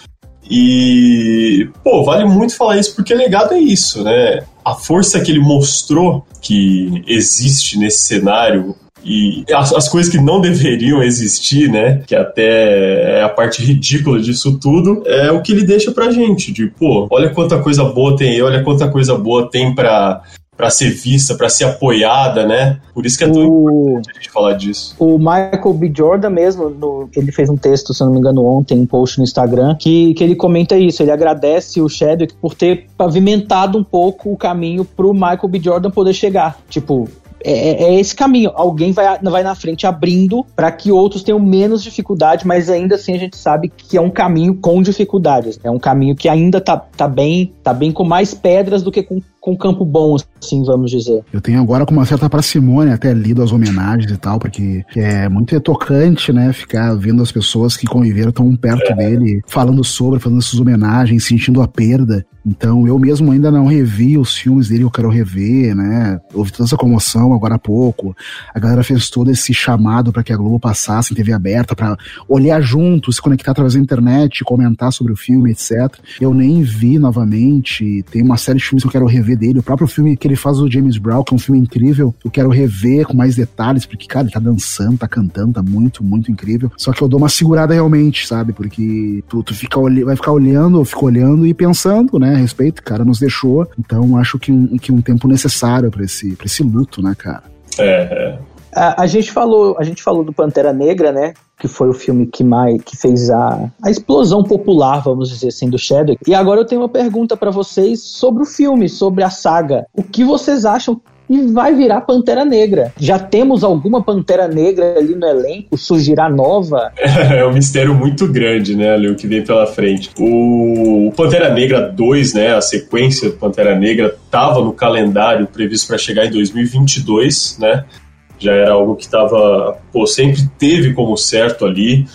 E, pô, vale muito falar isso porque legado é isso, né? A força que ele mostrou que existe nesse cenário e as, as, coisas que não deveriam existir, né? Que até é a parte ridícula disso tudo, é o que ele deixa pra gente. De, pô, olha quanta coisa boa tem aí, olha quanta coisa boa tem pra, para ser vista, para ser apoiada, né? Por isso que é tão o, importante a gente falar disso. O Michael B. Jordan mesmo, no, ele fez um texto, se não me engano, ontem, um post no Instagram, que, que ele comenta isso. Ele agradece o Chadwick por ter pavimentado um pouco o caminho pro Michael B. Jordan poder chegar. Tipo, é, é, é, esse caminho. Alguém vai, vai na frente abrindo para que outros tenham menos dificuldade, mas ainda assim a gente sabe que é um caminho com dificuldades. É um caminho que ainda tá, tá bem, tá bem com mais pedras do que com com campo bom, assim, vamos dizer. Eu tenho agora com uma certa parcimônia até lido as homenagens e tal, porque é muito tocante, né, ficar vendo as pessoas que conviveram tão perto é. dele, falando sobre, fazendo essas homenagens, sentindo a perda. Então eu mesmo ainda não revi os filmes dele, eu quero rever, né? Houve toda essa comoção agora há pouco. A galera fez todo esse chamado para que a Globo passasse em TV aberta, para olhar junto, se conectar através da internet, comentar sobre o filme, etc. Eu nem vi novamente. Tem uma série de filmes que eu quero rever dele. O próprio filme que ele faz do James Brown, que é um filme incrível, eu quero rever com mais detalhes, porque, cara, ele tá dançando, tá cantando, tá muito, muito incrível. Só que eu dou uma segurada realmente, sabe? Porque tu, tu fica, vai ficar olhando, eu fico olhando e pensando, né? A respeito, cara, nos deixou. Então acho que um, que um tempo necessário para esse, pra esse luto, né, cara? É, é. A, a, gente falou, a gente falou do Pantera Negra, né? Que foi o filme que mais que fez a, a explosão popular, vamos dizer assim, do Shadow. E agora eu tenho uma pergunta para vocês sobre o filme, sobre a saga. O que vocês acham e vai virar Pantera Negra. Já temos alguma Pantera Negra ali no elenco? Surgirá nova? É um mistério muito grande, né, ali, o que vem pela frente. O Pantera Negra 2, né, a sequência do Pantera Negra, estava no calendário previsto para chegar em 2022, né? Já era algo que estava, sempre teve como certo ali.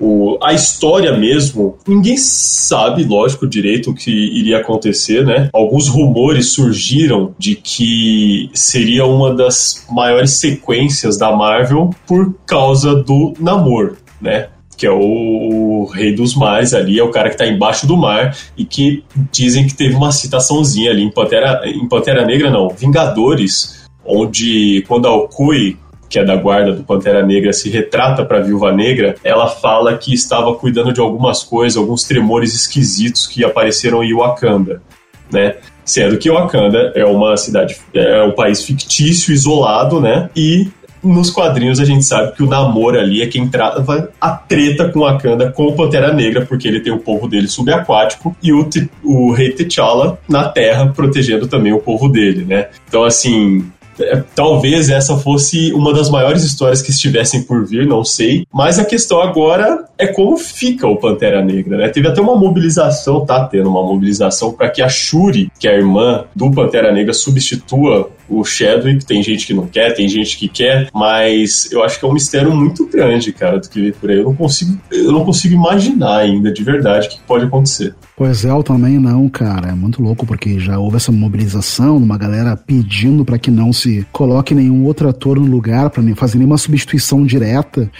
O, a história mesmo, ninguém sabe, lógico, direito o que iria acontecer, né? Alguns rumores surgiram de que seria uma das maiores sequências da Marvel por causa do Namor, né? que é o, rei dos mares ali, é o cara que está embaixo do mar e que dizem que teve uma citaçãozinha ali em Pantera, em Pantera Negra, não, Vingadores, onde quando a Okui que é da guarda do Pantera Negra, se retrata para a Viúva Negra, ela fala que estava cuidando de algumas coisas, alguns tremores esquisitos que apareceram em Wakanda, né? Sendo que Wakanda é uma cidade, é um país fictício, isolado, né? E nos quadrinhos a gente sabe que o Namor ali é quem trava a treta com Wakanda com o Pantera Negra, porque ele tem o povo dele subaquático e o, o rei T'Challa na Terra protegendo também o povo dele, né? Então, assim, talvez essa fosse uma das maiores histórias que estivessem por vir, não sei. Mas a questão agora é como fica o Pantera Negra, né? Teve até uma mobilização, tá tendo uma mobilização para que a Shuri, que é a irmã do Pantera Negra, substitua o Chadwick, tem gente que não quer, tem gente que quer, mas eu acho que é um mistério muito grande, cara, do que vem por aí. Eu não consigo, eu não consigo imaginar ainda de verdade o que pode acontecer. Pois é, eu também não, cara. É muito louco porque já houve essa mobilização, uma galera pedindo para que não se coloque nenhum outro ator no lugar, para fazer nenhuma substituição direta.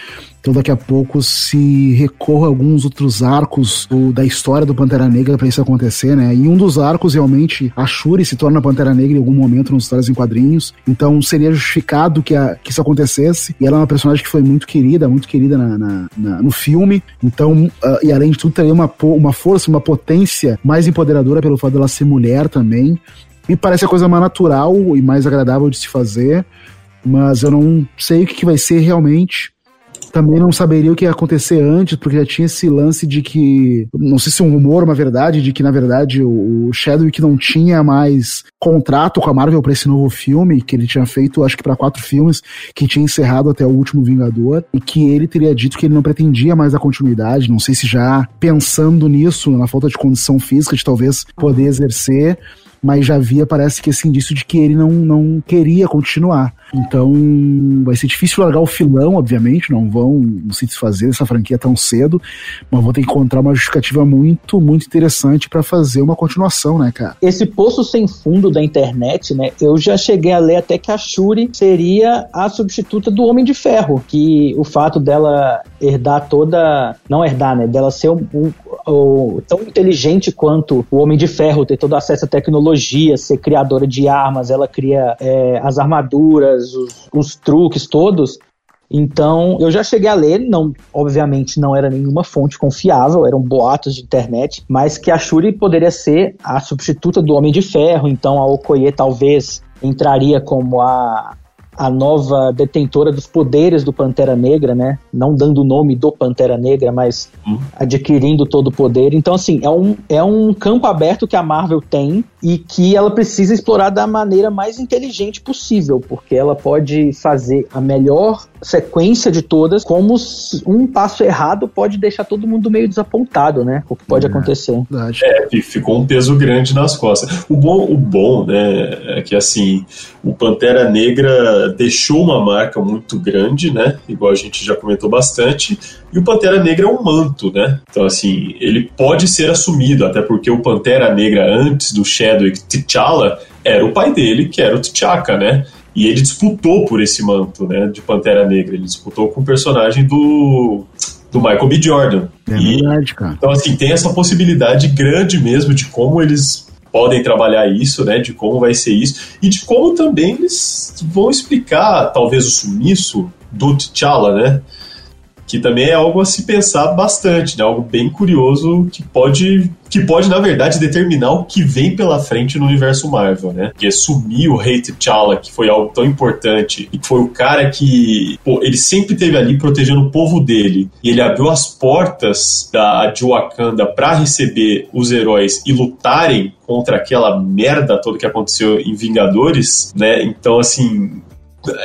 Então daqui a pouco se recorra a alguns outros arcos do, da história do Pantera Negra para isso acontecer, né? E um dos arcos realmente a Shuri se torna Pantera Negra em algum momento nos histórias em quadrinhos. Então seria justificado que, a, que isso acontecesse. E ela é uma personagem que foi muito querida, muito querida na, na, na no filme. Então, uh, e além de tudo, teria uma, uma força, uma potência mais empoderadora pelo fato dela ser mulher também. Me parece a coisa mais natural e mais agradável de se fazer. Mas eu não sei o que, vai ser realmente também não saberia o que ia acontecer antes, porque já tinha esse lance de que, não sei se é um rumor, uma verdade, de que na verdade o Chadwick não tinha mais contrato com a Marvel para esse novo filme, que ele tinha feito, acho que para quatro filmes, que tinha encerrado até o último Vingador, e que ele teria dito que ele não pretendia mais a continuidade, não sei se já pensando nisso, na falta de condição física de talvez poder exercer, mas já havia, parece que esse indício de que ele não, não queria continuar. Então vai ser difícil largar o filão, obviamente, não vão se desfazer dessa franquia tão cedo, mas vão ter que encontrar uma justificativa muito, muito interessante para fazer uma continuação, né, cara? Esse poço sem fundo da internet, né, eu já cheguei a ler até que a Shuri seria a substituta do Homem de Ferro, que o fato dela herdar toda, não herdar, né, dela ser um, um, um, tão inteligente quanto o Homem de Ferro, ter todo acesso à tecnologia, ser criadora de armas, ela cria é, as armaduras, os, os truques todos. Então, eu já cheguei a ler, não, obviamente não era nenhuma fonte confiável, eram boatos de internet, mas que a Shuri poderia ser a substituta do Homem de Ferro, então a Okoye talvez entraria como a, a nova detentora dos poderes do Pantera Negra, né? Não dando o nome do Pantera Negra, mas uhum. adquirindo todo o poder. Então, assim, é um, é um campo aberto que a Marvel tem e que ela precisa explorar da maneira mais inteligente possível, porque ela pode fazer a melhor sequência de todas, como um passo errado pode deixar todo mundo meio desapontado, né? O que pode é, acontecer. É, ficou um peso grande nas costas. O bom, o bom, né, é que assim, o Pantera Negra deixou uma marca muito grande, né? Igual a gente já comentou bastante, e o Pantera Negra é um manto, né? Então, assim, ele pode ser assumido, até porque o Pantera Negra, antes do Chadwick T'Challa, era o pai dele, que era o T'Chaka, né? E ele disputou por esse manto, né, de Pantera Negra. Ele disputou com o personagem do, do Michael B. Jordan. É e, verdade, cara. Então, assim, tem essa possibilidade grande mesmo de como eles podem trabalhar isso, né, de como vai ser isso, e de como também eles vão explicar, talvez, o sumiço do T'Challa, né? que também é algo a se pensar bastante, né? Algo bem curioso que pode, que pode na verdade determinar o que vem pela frente no universo Marvel, né? Porque sumir o Rei T'Challa, que foi algo tão importante e foi o cara que, pô, ele sempre teve ali protegendo o povo dele e ele abriu as portas da de Wakanda para receber os heróis e lutarem contra aquela merda toda que aconteceu em Vingadores, né? Então assim,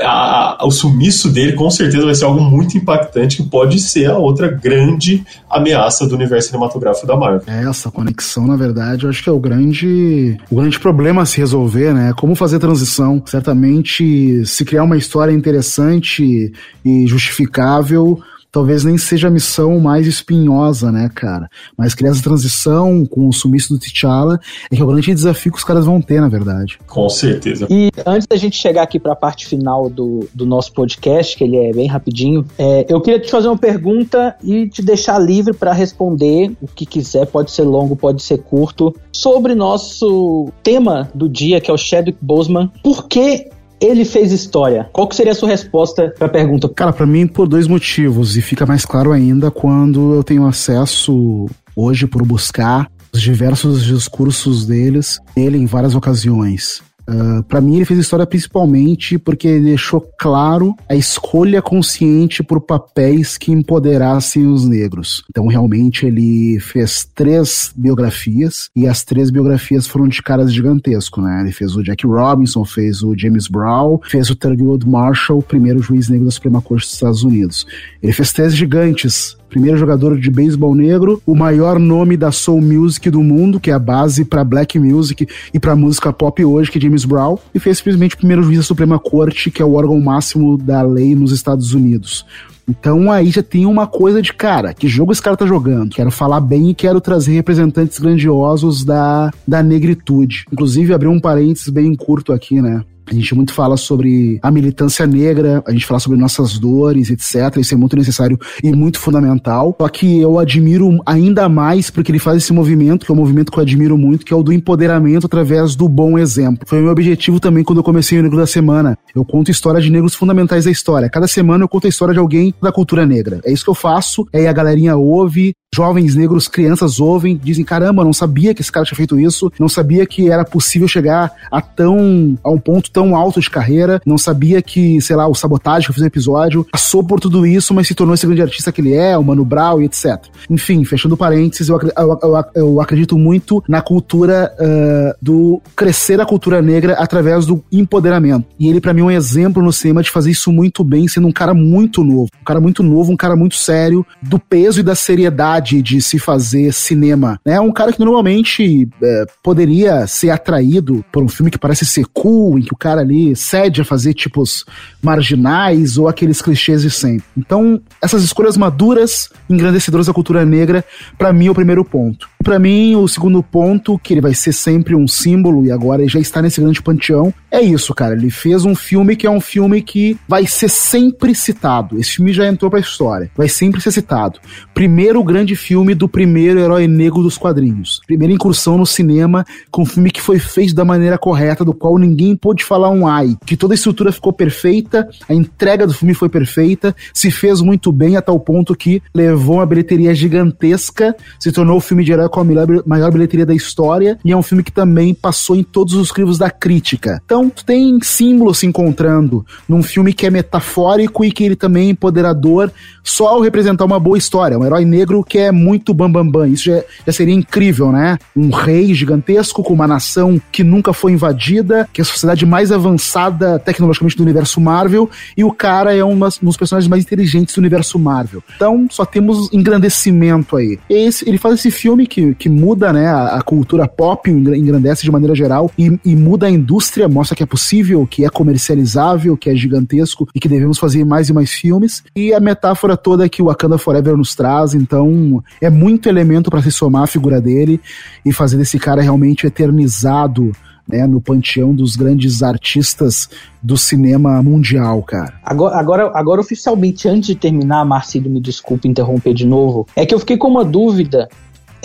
a, a, o sumiço dele com certeza vai ser algo muito impactante que pode ser a outra grande ameaça do universo cinematográfico da Marvel. É, essa conexão, na verdade, eu acho que é o grande, o grande problema a se resolver, né? Como fazer transição. Certamente, se criar uma história interessante e justificável, talvez nem seja a missão mais espinhosa, né, cara? Mas criar essa transição com o sumiço do T'Challa é que é o grande desafio que os caras vão ter, na verdade. Com certeza. E antes da gente chegar aqui para a parte final do, do nosso podcast, que ele é bem rapidinho, é, eu queria te fazer uma pergunta e te deixar livre para responder o que quiser, pode ser longo, pode ser curto, sobre nosso tema do dia, que é o Chadwick Boseman. Por que ele fez história? Qual que seria a sua resposta para a pergunta? Cara, para mim por dois motivos e fica mais claro ainda quando eu tenho acesso hoje por buscar os diversos discursos deles, dele em várias ocasiões. Uh, ah, para mim, ele fez história principalmente porque ele deixou claro a escolha consciente por papéis que empoderassem os negros. Então, realmente, ele fez três biografias e as três biografias foram de caras gigantesco, né? Ele fez o Jack Robinson, fez o James Brown, fez o Thurgood Marshall, primeiro juiz negro da Suprema Corte dos Estados Unidos. Ele fez três gigantes primeiro jogador de beisebol negro, o maior nome da soul music do mundo, que é a base para black music e para música pop hoje, que é James Brown, e fez simplesmente o primeiro juiz da Suprema Corte, que é o órgão máximo da lei nos Estados Unidos. Então aí já tem uma coisa de cara, que jogo esse cara tá jogando? Quero falar bem e quero trazer representantes grandiosos da, da negritude. Inclusive, abrir um parênteses bem curto aqui, né? A gente muito fala sobre a militância negra, a gente fala sobre nossas dores, etc. Isso é muito necessário e muito fundamental. Só que eu admiro ainda mais porque ele faz esse movimento, que é um movimento que eu admiro muito, que é o do empoderamento através do bom exemplo. Foi o meu objetivo também quando eu comecei o Negro da Semana. Eu conto história de negros fundamentais da história. Cada semana eu conto a história de alguém da cultura negra. É isso que eu faço, aí a galerinha ouve, jovens negros, crianças ouvem, dizem: caramba, não sabia que esse cara tinha feito isso, não sabia que era possível chegar a tão a um ponto tão alto de carreira, não sabia que, sei lá, o sabotagem que eu fiz no episódio passou por tudo isso, mas se tornou esse grande artista que ele é, o Mano Brown e etc. Enfim, fechando parênteses, eu, eu, eu, eu acredito muito na cultura uh, do crescer a cultura negra através do empoderamento. E ele, para mim, é um exemplo no cinema de fazer isso muito bem, sendo um cara muito novo. Um cara muito novo, um cara muito sério, do peso e da seriedade de se fazer cinema. É um cara que normalmente é, poderia ser atraído por um filme que parece ser cool, em que o cara ali cede a fazer tipos marginais ou aqueles clichês de sempre. Então, essas escolhas maduras, engrandecedoras da cultura negra, para mim é o primeiro ponto. Para mim, o segundo ponto, que ele vai ser sempre um símbolo e agora já está nesse grande panteão, é isso, cara. Ele fez um filme que é um filme que vai ser sempre citado. Esse filme já entrou pra história. Vai sempre ser citado. Primeiro grande filme do primeiro herói negro dos quadrinhos. Primeira incursão no cinema com um filme que foi feito da maneira correta, do qual ninguém pôde falar um ai. Que toda a estrutura ficou perfeita, a entrega do filme foi perfeita, se fez muito bem a tal ponto que levou uma bilheteria gigantesca, se tornou o filme de herói com a maior, bilheteria da história, e é um filme que também passou em todos os crivos da crítica. Então, tem símbolos se encontrando num filme que é metafórico e que ele também é empoderador só ao representar uma boa história. Um herói negro que é muito bambambam. Bam, bam. Isso já, já seria incrível, né? Um rei gigantesco com uma nação que nunca foi invadida, que é a sociedade mais avançada tecnologicamente do universo Marvel, e o cara é um dos personagens mais inteligentes do universo Marvel. Então, só temos engrandecimento aí. Esse, ele faz esse filme que que, muda né, a, a cultura pop, engrandece de maneira geral e, e, muda a indústria, mostra que é possível, que é comercializável, que é gigantesco e que devemos fazer mais e mais filmes. E a metáfora toda que o Wakanda Forever nos traz, então é muito elemento para se somar a figura dele e fazer desse cara realmente eternizado né, no panteão dos grandes artistas do cinema mundial, cara. Agora, agora, agora oficialmente, antes de terminar, Marcelo, me desculpe interromper de novo, é que eu fiquei com uma dúvida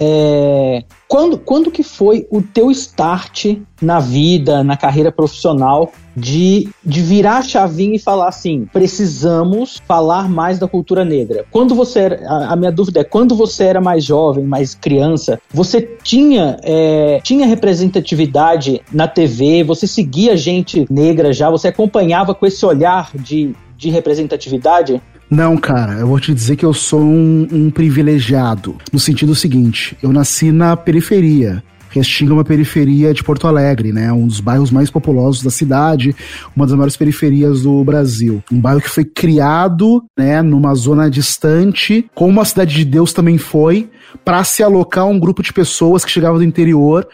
é, quando, quando que foi o teu start na vida, na carreira profissional, de, de virar a chavinha e falar assim: precisamos falar mais da cultura negra? Quando você era. A, a minha dúvida é: quando você era mais jovem, mais criança, você tinha, é, tinha representatividade na TV? Você seguia gente negra já? Você acompanhava com esse olhar de, de representatividade? Não, cara, eu vou te dizer que eu sou um, um privilegiado. No sentido seguinte, eu nasci na periferia. Restinga é uma periferia de Porto Alegre, né? Um dos bairros mais populosos da cidade, uma das maiores periferias do Brasil. Um bairro que foi criado, né, numa zona distante, como a Cidade de Deus também foi, para se alocar um grupo de pessoas que chegavam do interior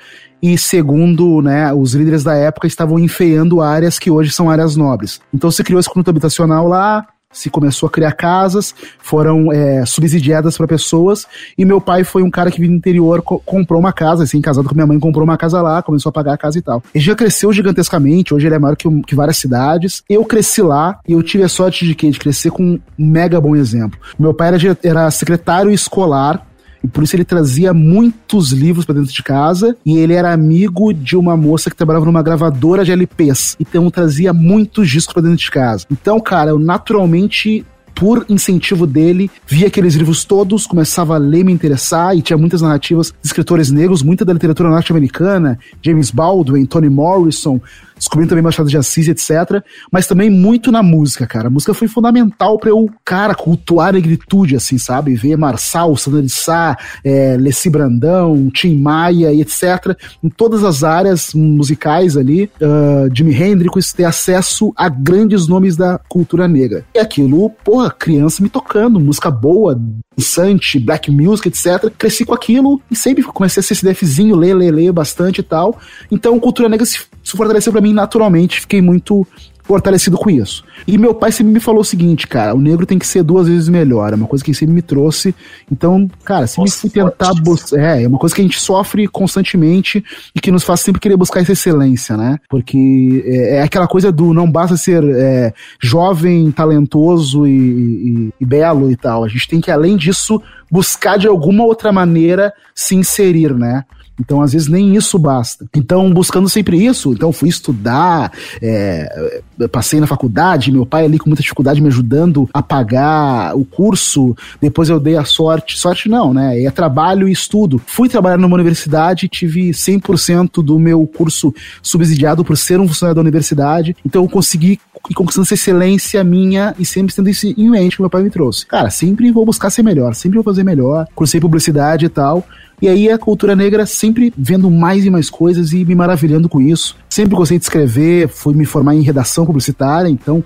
e segundo né, os líderes da época estavam enfeiando áreas que hoje são áreas nobres. Então se criou esse conjunto habitacional lá, se começou a criar casas, foram é, subsidiadas para pessoas, e meu pai foi um cara que vive no interior, co comprou uma casa, assim, casado com minha mãe, comprou uma casa lá, começou a pagar a casa e tal. Ele já cresceu gigantescamente, hoje ele é maior que, que várias cidades. Eu cresci lá, e eu tive a sorte de? De crescer com um mega bom exemplo. Meu pai era, era secretário escolar e por isso ele trazia muitos livros para dentro de casa. E ele era amigo de uma moça que trabalhava numa gravadora de LPs. Então trazia muitos discos para dentro de casa. Então, cara, eu naturalmente por incentivo dele, via aqueles livros todos, começava a ler, me interessar, e tinha muitas narrativas de escritores negros, muita da literatura norte-americana, James Baldwin, Toni Morrison, descobrindo também Machado de Assis, etc. Mas também muito na música, cara. A música foi fundamental para eu, cara, cultuar a negritude, assim, sabe? Ver Marçal, Sandra de Sá, é, Leci Brandão, Tim Maia etc. Em todas as áreas musicais ali, uh, Jimi Hendrix, ter acesso a grandes nomes da cultura negra. E aquilo, porra, criança me tocando, música boa, dançante, black music, etc. Cresci com aquilo e sempre comecei a ser esse defzinho, ler, ler, ler bastante e tal. Então, cultura negra se, se fortaleceu pra também naturalmente fiquei muito fortalecido com isso. E meu pai sempre me falou o seguinte, cara, o negro tem que ser duas vezes melhor, é uma coisa que ele sempre me trouxe. Então, cara, sempre Nossa, fui tentar buscar, é, é uma coisa que a gente sofre constantemente e que nos faz sempre querer buscar essa excelência, né? Porque é, é aquela coisa do não basta ser é, jovem, talentoso e, e, e belo e tal. A gente tem que, além disso, buscar de alguma outra maneira se inserir, né? Então, às vezes, nem isso basta. Então, buscando sempre isso, então fui estudar, é, passei na faculdade, meu pai ali com muita dificuldade me ajudando a pagar o curso. Depois eu dei a sorte, sorte não, né? É trabalho e estudo. Fui trabalhar numa universidade, tive 100% do meu curso subsidiado por ser um funcionário da universidade. Então, eu consegui ir conquistando essa excelência minha e sempre tendo isso em mente que meu pai me trouxe. Cara, sempre vou buscar ser melhor, sempre vou fazer melhor. Cursei publicidade e tal. E aí a cultura negra sempre vendo mais e mais coisas e me maravilhando com isso. Sempre gostei de escrever, fui me formar em redação publicitária, então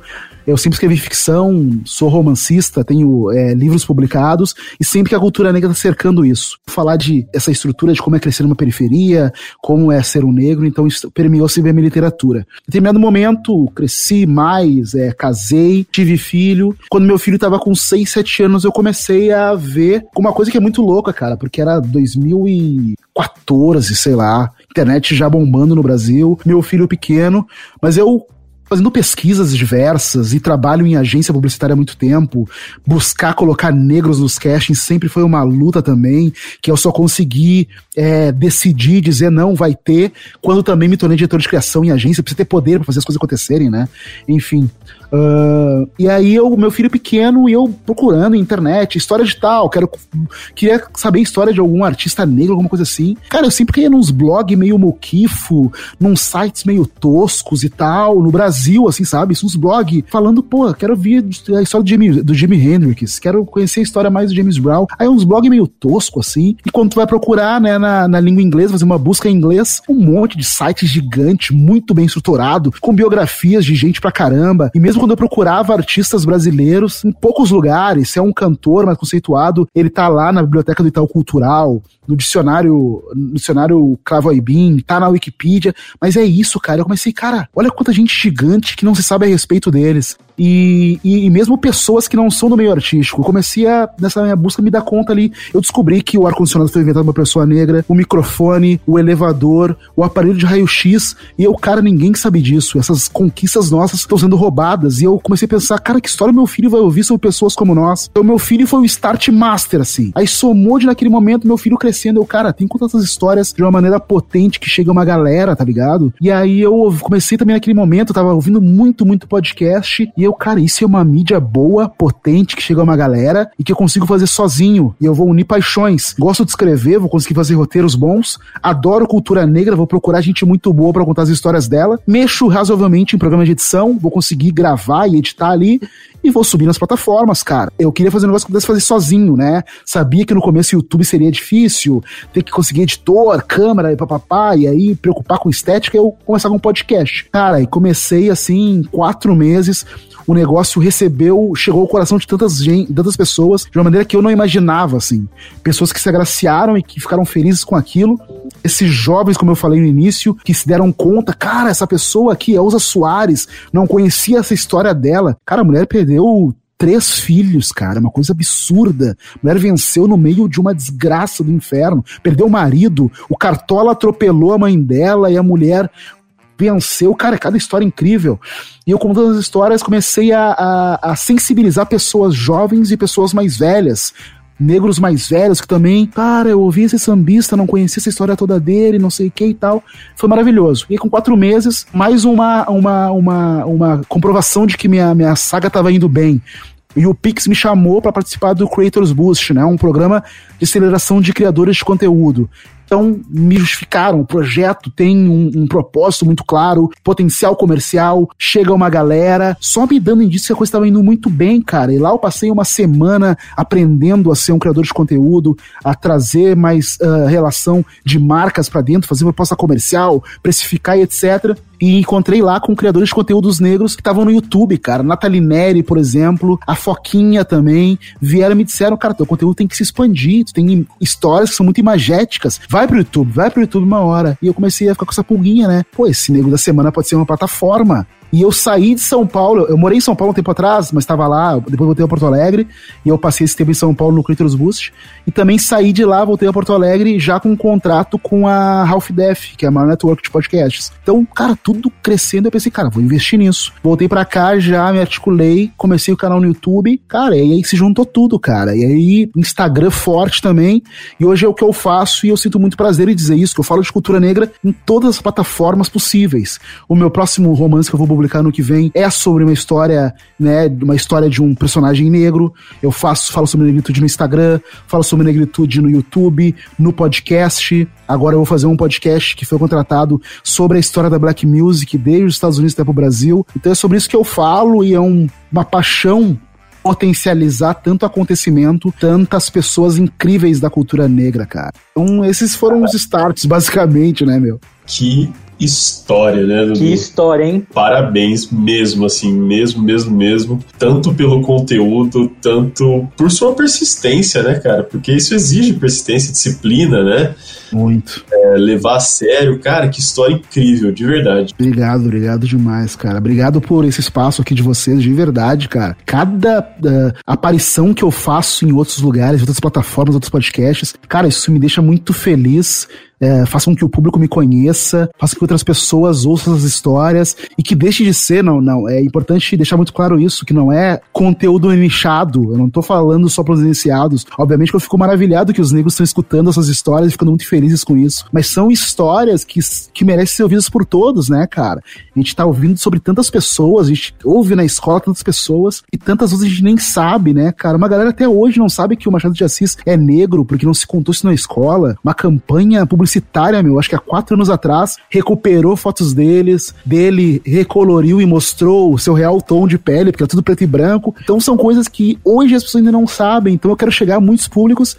eu sempre escrevi ficção, sou romancista, tenho é, livros publicados, e sempre que a cultura negra está cercando isso. Falar de essa estrutura de como é crescer numa periferia, como é ser um negro, então isso permeou sempre a minha literatura. Em determinado momento, cresci mais, é, casei, tive filho. Quando meu filho estava com 6, 7 anos, eu comecei a ver uma coisa que é muito louca, cara, porque era 2014, sei lá, internet já bombando no Brasil, meu filho pequeno, mas eu fazendo pesquisas diversas e trabalho em agência publicitária há muito tempo. Buscar colocar negros nos castings sempre foi uma luta também, que eu só consegui é, decidir, dizer não, vai ter, quando também me tornei diretor de criação em agência, precisa ter poder para fazer as coisas acontecerem, né? Enfim. Uh, e aí eu, meu filho pequeno, e eu procurando na internet, história de tal, quero queria saber história de algum artista negro, alguma coisa assim. Cara, eu sempre ia nos blogs meio moquifo, num sites meio toscos e tal, no Brasil, assim, sabe? Uns blogs falando, pô, quero ver a história do Jimi, do Jimi Hendrix, quero conhecer a história mais do James Brown. Aí uns blogs meio tosco, assim, e quando tu vai procurar, né, na, na língua inglesa, fazer uma busca em inglês, um monte de sites gigante, muito bem estruturado, com biografias de gente pra caramba, e mesmo mesmo quando eu procurava artistas brasileiros, em poucos lugares, se é um cantor mais conceituado, ele tá lá na biblioteca do Itaú Cultural, no dicionário, no dicionário Cravo Aibim, tá na Wikipedia, mas é isso, cara. Eu comecei, cara, olha quanta gente gigante que não se sabe a respeito deles. E, e, e, mesmo pessoas que não são do meio artístico. Comecei a, nessa minha busca, me dar conta ali. Eu descobri que o ar-condicionado foi inventado por uma pessoa negra, o microfone, o elevador, o aparelho de raio-x. E eu, cara, ninguém sabe disso. Essas conquistas nossas estão sendo roubadas. E eu comecei a pensar, cara, que história meu filho vai ouvir sobre pessoas como nós? Então, meu filho foi o start master, assim. Aí somou de naquele momento meu filho crescendo. Eu, cara, tem que essas histórias de uma maneira potente que chega uma galera, tá ligado? E aí eu comecei também naquele momento, eu tava ouvindo muito, muito podcast. E eu, cara, isso é uma mídia boa, potente, que chega a uma galera e que eu consigo fazer sozinho. E eu vou unir paixões. Gosto de escrever, vou conseguir fazer roteiros bons. Adoro cultura negra, vou procurar gente muito boa para contar as histórias dela. Mexo razoavelmente em programa de edição, vou conseguir gravar e editar ali e vou subir nas plataformas, cara. Eu queria fazer um negócio que eu pudesse fazer sozinho, né? Sabia que no começo o YouTube seria difícil, ter que conseguir editor, câmera e papapá, e aí preocupar com estética, eu começar com um podcast. Cara, e comecei assim, quatro meses, o negócio recebeu, chegou ao coração de tantas, gente, tantas pessoas de uma maneira que eu não imaginava, assim. Pessoas que se agraciaram e que ficaram felizes com aquilo. Esses jovens, como eu falei no início, que se deram conta, cara, essa pessoa aqui, Elza Soares, não conhecia essa história dela. Cara, a mulher perdeu três filhos, cara, uma coisa absurda. A mulher venceu no meio de uma desgraça do inferno, perdeu o marido, o Cartola atropelou a mãe dela e a mulher venceu. Cara, cada história incrível. E eu, contando as histórias, comecei a, a, a sensibilizar pessoas jovens e pessoas mais velhas negros mais velhos que também, cara, eu ouvi esse sambista, não conhecia essa história toda dele, não sei o que e tal. Foi maravilhoso. E com quatro meses, mais uma, uma, uma, uma comprovação de que minha, minha saga estava indo bem. E o Pix me chamou para participar do Creators Boost, né? Um programa de aceleração de criadores de conteúdo. Então, me justificaram. O projeto tem um, um, propósito muito claro, potencial comercial, chega uma galera, só me dando indício que a coisa estava indo muito bem, cara. E lá eu passei uma semana aprendendo a ser um criador de conteúdo, a trazer mais uh, relação de marcas para dentro, fazer proposta comercial, precificar e etc e encontrei lá com criadores de conteúdos negros que estavam no YouTube, cara. Nathalie Neri, por exemplo, a Foquinha também, vieram e me disseram, cara, teu conteúdo tem que se expandir, tu tem histórias que são muito imagéticas, vai vai pro YouTube, vai pro YouTube uma hora. E eu comecei a ficar com essa pulguinha, né? Pô, esse nego da semana pode ser uma plataforma. E eu saí de São Paulo, eu morei em São Paulo um tempo atrás, mas estava lá, depois voltei a Porto Alegre, e eu passei esse tempo em São Paulo no Critters Boost, e também saí de lá, voltei a Porto Alegre já com um contrato com a Half Def, que é a maior network de podcasts. Então, cara, tudo crescendo, eu pensei, cara, vou investir nisso. Voltei para cá, já me articulei, comecei o canal no YouTube, cara, e aí se juntou tudo, cara. E aí, Instagram forte também, e hoje é o que eu faço, e eu sinto muito prazer em dizer isso, que eu falo de cultura negra em todas as plataformas possíveis. O meu próximo romance que eu vou publicar no que vem é sobre uma história, né, uma história de um personagem negro. Eu faço, falo sobre negritude no Instagram, falo sobre negritude no YouTube, no podcast. Agora eu vou fazer um podcast que foi contratado sobre a história da black music desde os Estados Unidos até pro Brasil. Então é sobre isso que eu falo e é um, uma paixão potencializar tanto acontecimento, tantas pessoas incríveis da cultura negra, cara. Então, esses foram os starts, basicamente, né, meu? Que história, né, Dudu? Que história, hein? Parabéns mesmo, assim, mesmo, mesmo, mesmo. Tanto pelo conteúdo, tanto por sua persistência, né, cara? Porque isso exige persistência, disciplina, né? Muito. É, levar a sério. Cara, que história incrível, de verdade. Obrigado, obrigado demais, cara. Obrigado por esse espaço aqui de vocês, de verdade, cara. Cada uh, aparição que eu faço em outros lugares, em outras plataformas, outros podcasts, cara, isso me deixa muito feliz é, faça com que o público me conheça, faça com que outras pessoas ouçam as histórias e que deixe de ser, não, não, é importante deixar muito claro isso, que não é conteúdo nichado, eu não tô falando só para os iniciados, obviamente que eu fico maravilhado que os negros estão escutando essas histórias e ficando muito felizes com isso, mas são histórias que, que merecem ser ouvidas por todos, né, cara? A gente tá ouvindo sobre tantas pessoas, a gente ouve na escola tantas pessoas e tantas outras a gente nem sabe, né, cara? Uma galera até hoje não sabe que o Machado de Assis é negro porque não se contou isso na escola, uma campanha publicitária publicitária, meu, acho que há quatro anos atrás, recuperou fotos deles, dele recoloriu e mostrou o seu real tom de pele, porque é tudo preto e branco. Então são coisas que hoje as pessoas ainda não sabem, então eu quero chegar a muitos públicos.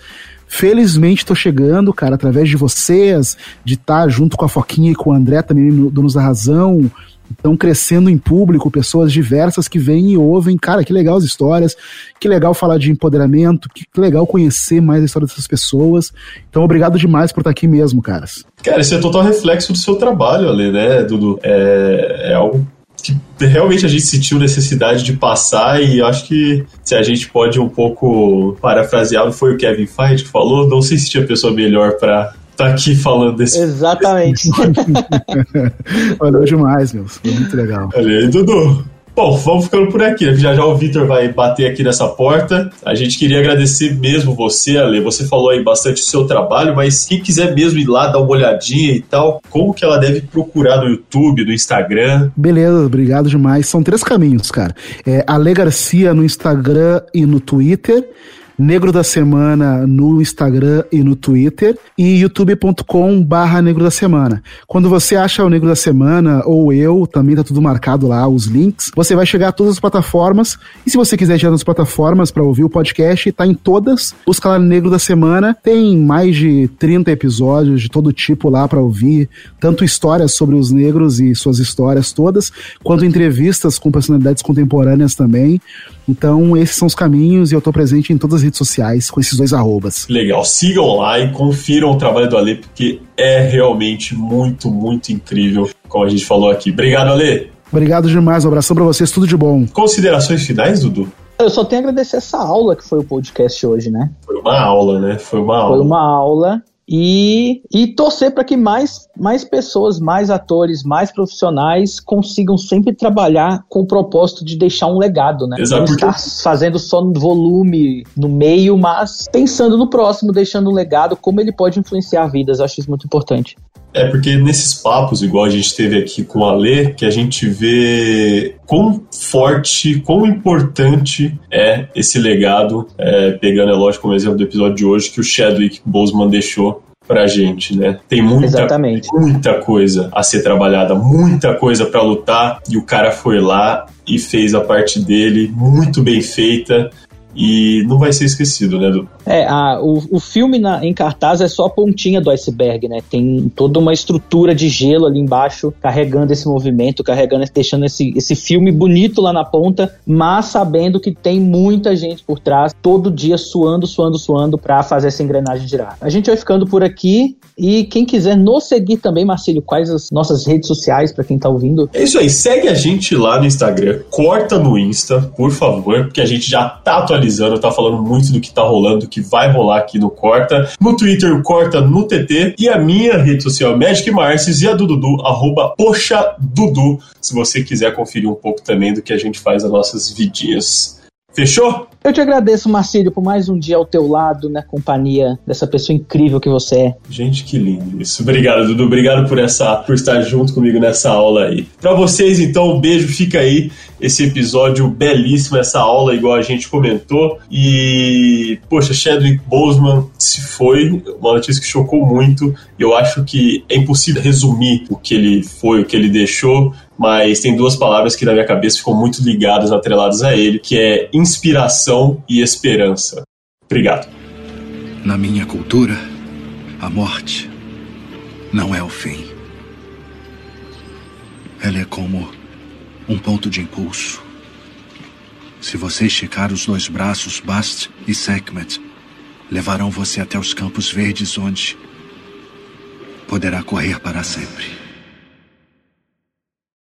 Felizmente tô chegando, cara, através de vocês, de estar tá junto com a Foquinha e com o André também no Donos da Razão, estão crescendo em público, pessoas diversas que vêm e ouvem. Cara, que legal as histórias, que legal falar de empoderamento, que legal conhecer mais a história dessas pessoas. Então, obrigado demais por estar aqui mesmo, caras. Cara, isso é total reflexo do seu trabalho ali, né, Dudu? É, é algo que realmente a gente sentiu necessidade de passar e acho que se a gente pode um pouco parafrasear, foi o Kevin Feige que falou, não sei se tinha pessoa melhor para tá aqui falando desse. Exatamente. Valeu demais, meu. Foi muito legal. Olha aí, Dudu. Bom, vamos ficando por aqui. Já já o Vitor vai bater aqui nessa porta. A gente queria agradecer mesmo você, Ale. Você falou aí bastante do seu trabalho, mas quem quiser mesmo ir lá dar uma olhadinha e tal, como que ela deve procurar no YouTube, no Instagram? Beleza, obrigado demais. São três caminhos, cara. É Ale Garcia no Instagram e no Twitter. Negro da Semana no Instagram e no Twitter e youtube.com barra Negro da Semana. Quando você acha o Negro da Semana ou eu, também tá tudo marcado lá, os links, você vai chegar a todas as plataformas e se você quiser chegar nas plataformas para ouvir o podcast, tá em todas. Busca lá Negro da Semana, tem mais de 30 episódios de todo tipo lá para ouvir, tanto histórias sobre os negros e suas histórias todas, quanto entrevistas com personalidades contemporâneas também. Então, esses são os caminhos e eu tô presente em todas as redes sociais com esses dois arrobas. Legal, sigam lá e confiram o trabalho do Ale, porque é realmente muito, muito incrível, como a gente falou aqui. Obrigado, Ale. Obrigado demais, um abração pra vocês, tudo de bom. Considerações finais, Dudu? Eu só tenho a agradecer essa aula que foi o podcast hoje, né? Foi uma aula, né? Foi uma aula. Foi uma aula e, e torcer para que mais, mais pessoas, mais atores, mais profissionais consigam sempre trabalhar com o propósito de deixar um legado, né? Exato, Não porque- estar fazendo só no volume no meio, mas pensando no próximo, deixando um legado, como ele pode influenciar vidas. Eu acho isso muito importante. É porque nesses papos, igual a gente teve aqui com a Lê, que a gente vê quão forte, quão importante é esse legado, é, pegando, é lógico, como exemplo do episódio de hoje, que o Chadwick Boseman deixou pra gente, né? Tem muita, Exatamente. muita coisa a ser trabalhada, muita coisa pra lutar, e o cara foi lá e fez a parte dele muito bem feita. e não vai ser esquecido, né? É, a, o, o filme na, em cartaz é só a pontinha do iceberg, né? Tem toda uma estrutura de gelo ali embaixo, carregando esse movimento, carregando, deixando esse, esse filme bonito lá na ponta, mas sabendo que tem muita gente por trás, todo dia suando, suando, suando, para fazer essa engrenagem girar. A gente vai ficando por aqui. E quem quiser nos seguir também, Marcílio, quais as nossas redes sociais para quem tá ouvindo? É isso aí, segue a gente lá no Instagram, corta no Insta, por favor, porque a gente já tá atualizando, tá falando muito do que tá rolando, do que vai rolar aqui no Corta. No Twitter, Corta no TT. E a minha rede social, Magic Marces, e a do Dudu, arroba Poxa Dudu, se você quiser conferir um pouco também do que a gente faz nas nossas vidinhas. Fechou? Eu te agradeço, Marcílio, por mais um dia ao teu lado, na companhia dessa pessoa incrível que você é. Gente, que lindo isso. Obrigado, Dudu. Obrigado por essa por estar junto comigo nessa aula aí. Para vocês, então, um beijo. Fica aí esse episódio belíssimo, essa aula, igual a gente comentou. E, poxa, Chadwick Boseman se foi, uma notícia que chocou muito. Eu acho que é impossível resumir o que ele foi, o que ele deixou mas tem duas palavras que na minha cabeça ficam muito ligadas, atreladas a ele, que é inspiração e esperança. Obrigado. Na minha cultura, a morte não é o fim. Ela é como um ponto de impulso. Se você esticar os dois braços, Bast e Sekhmet levarão você até os campos verdes onde poderá correr para sempre.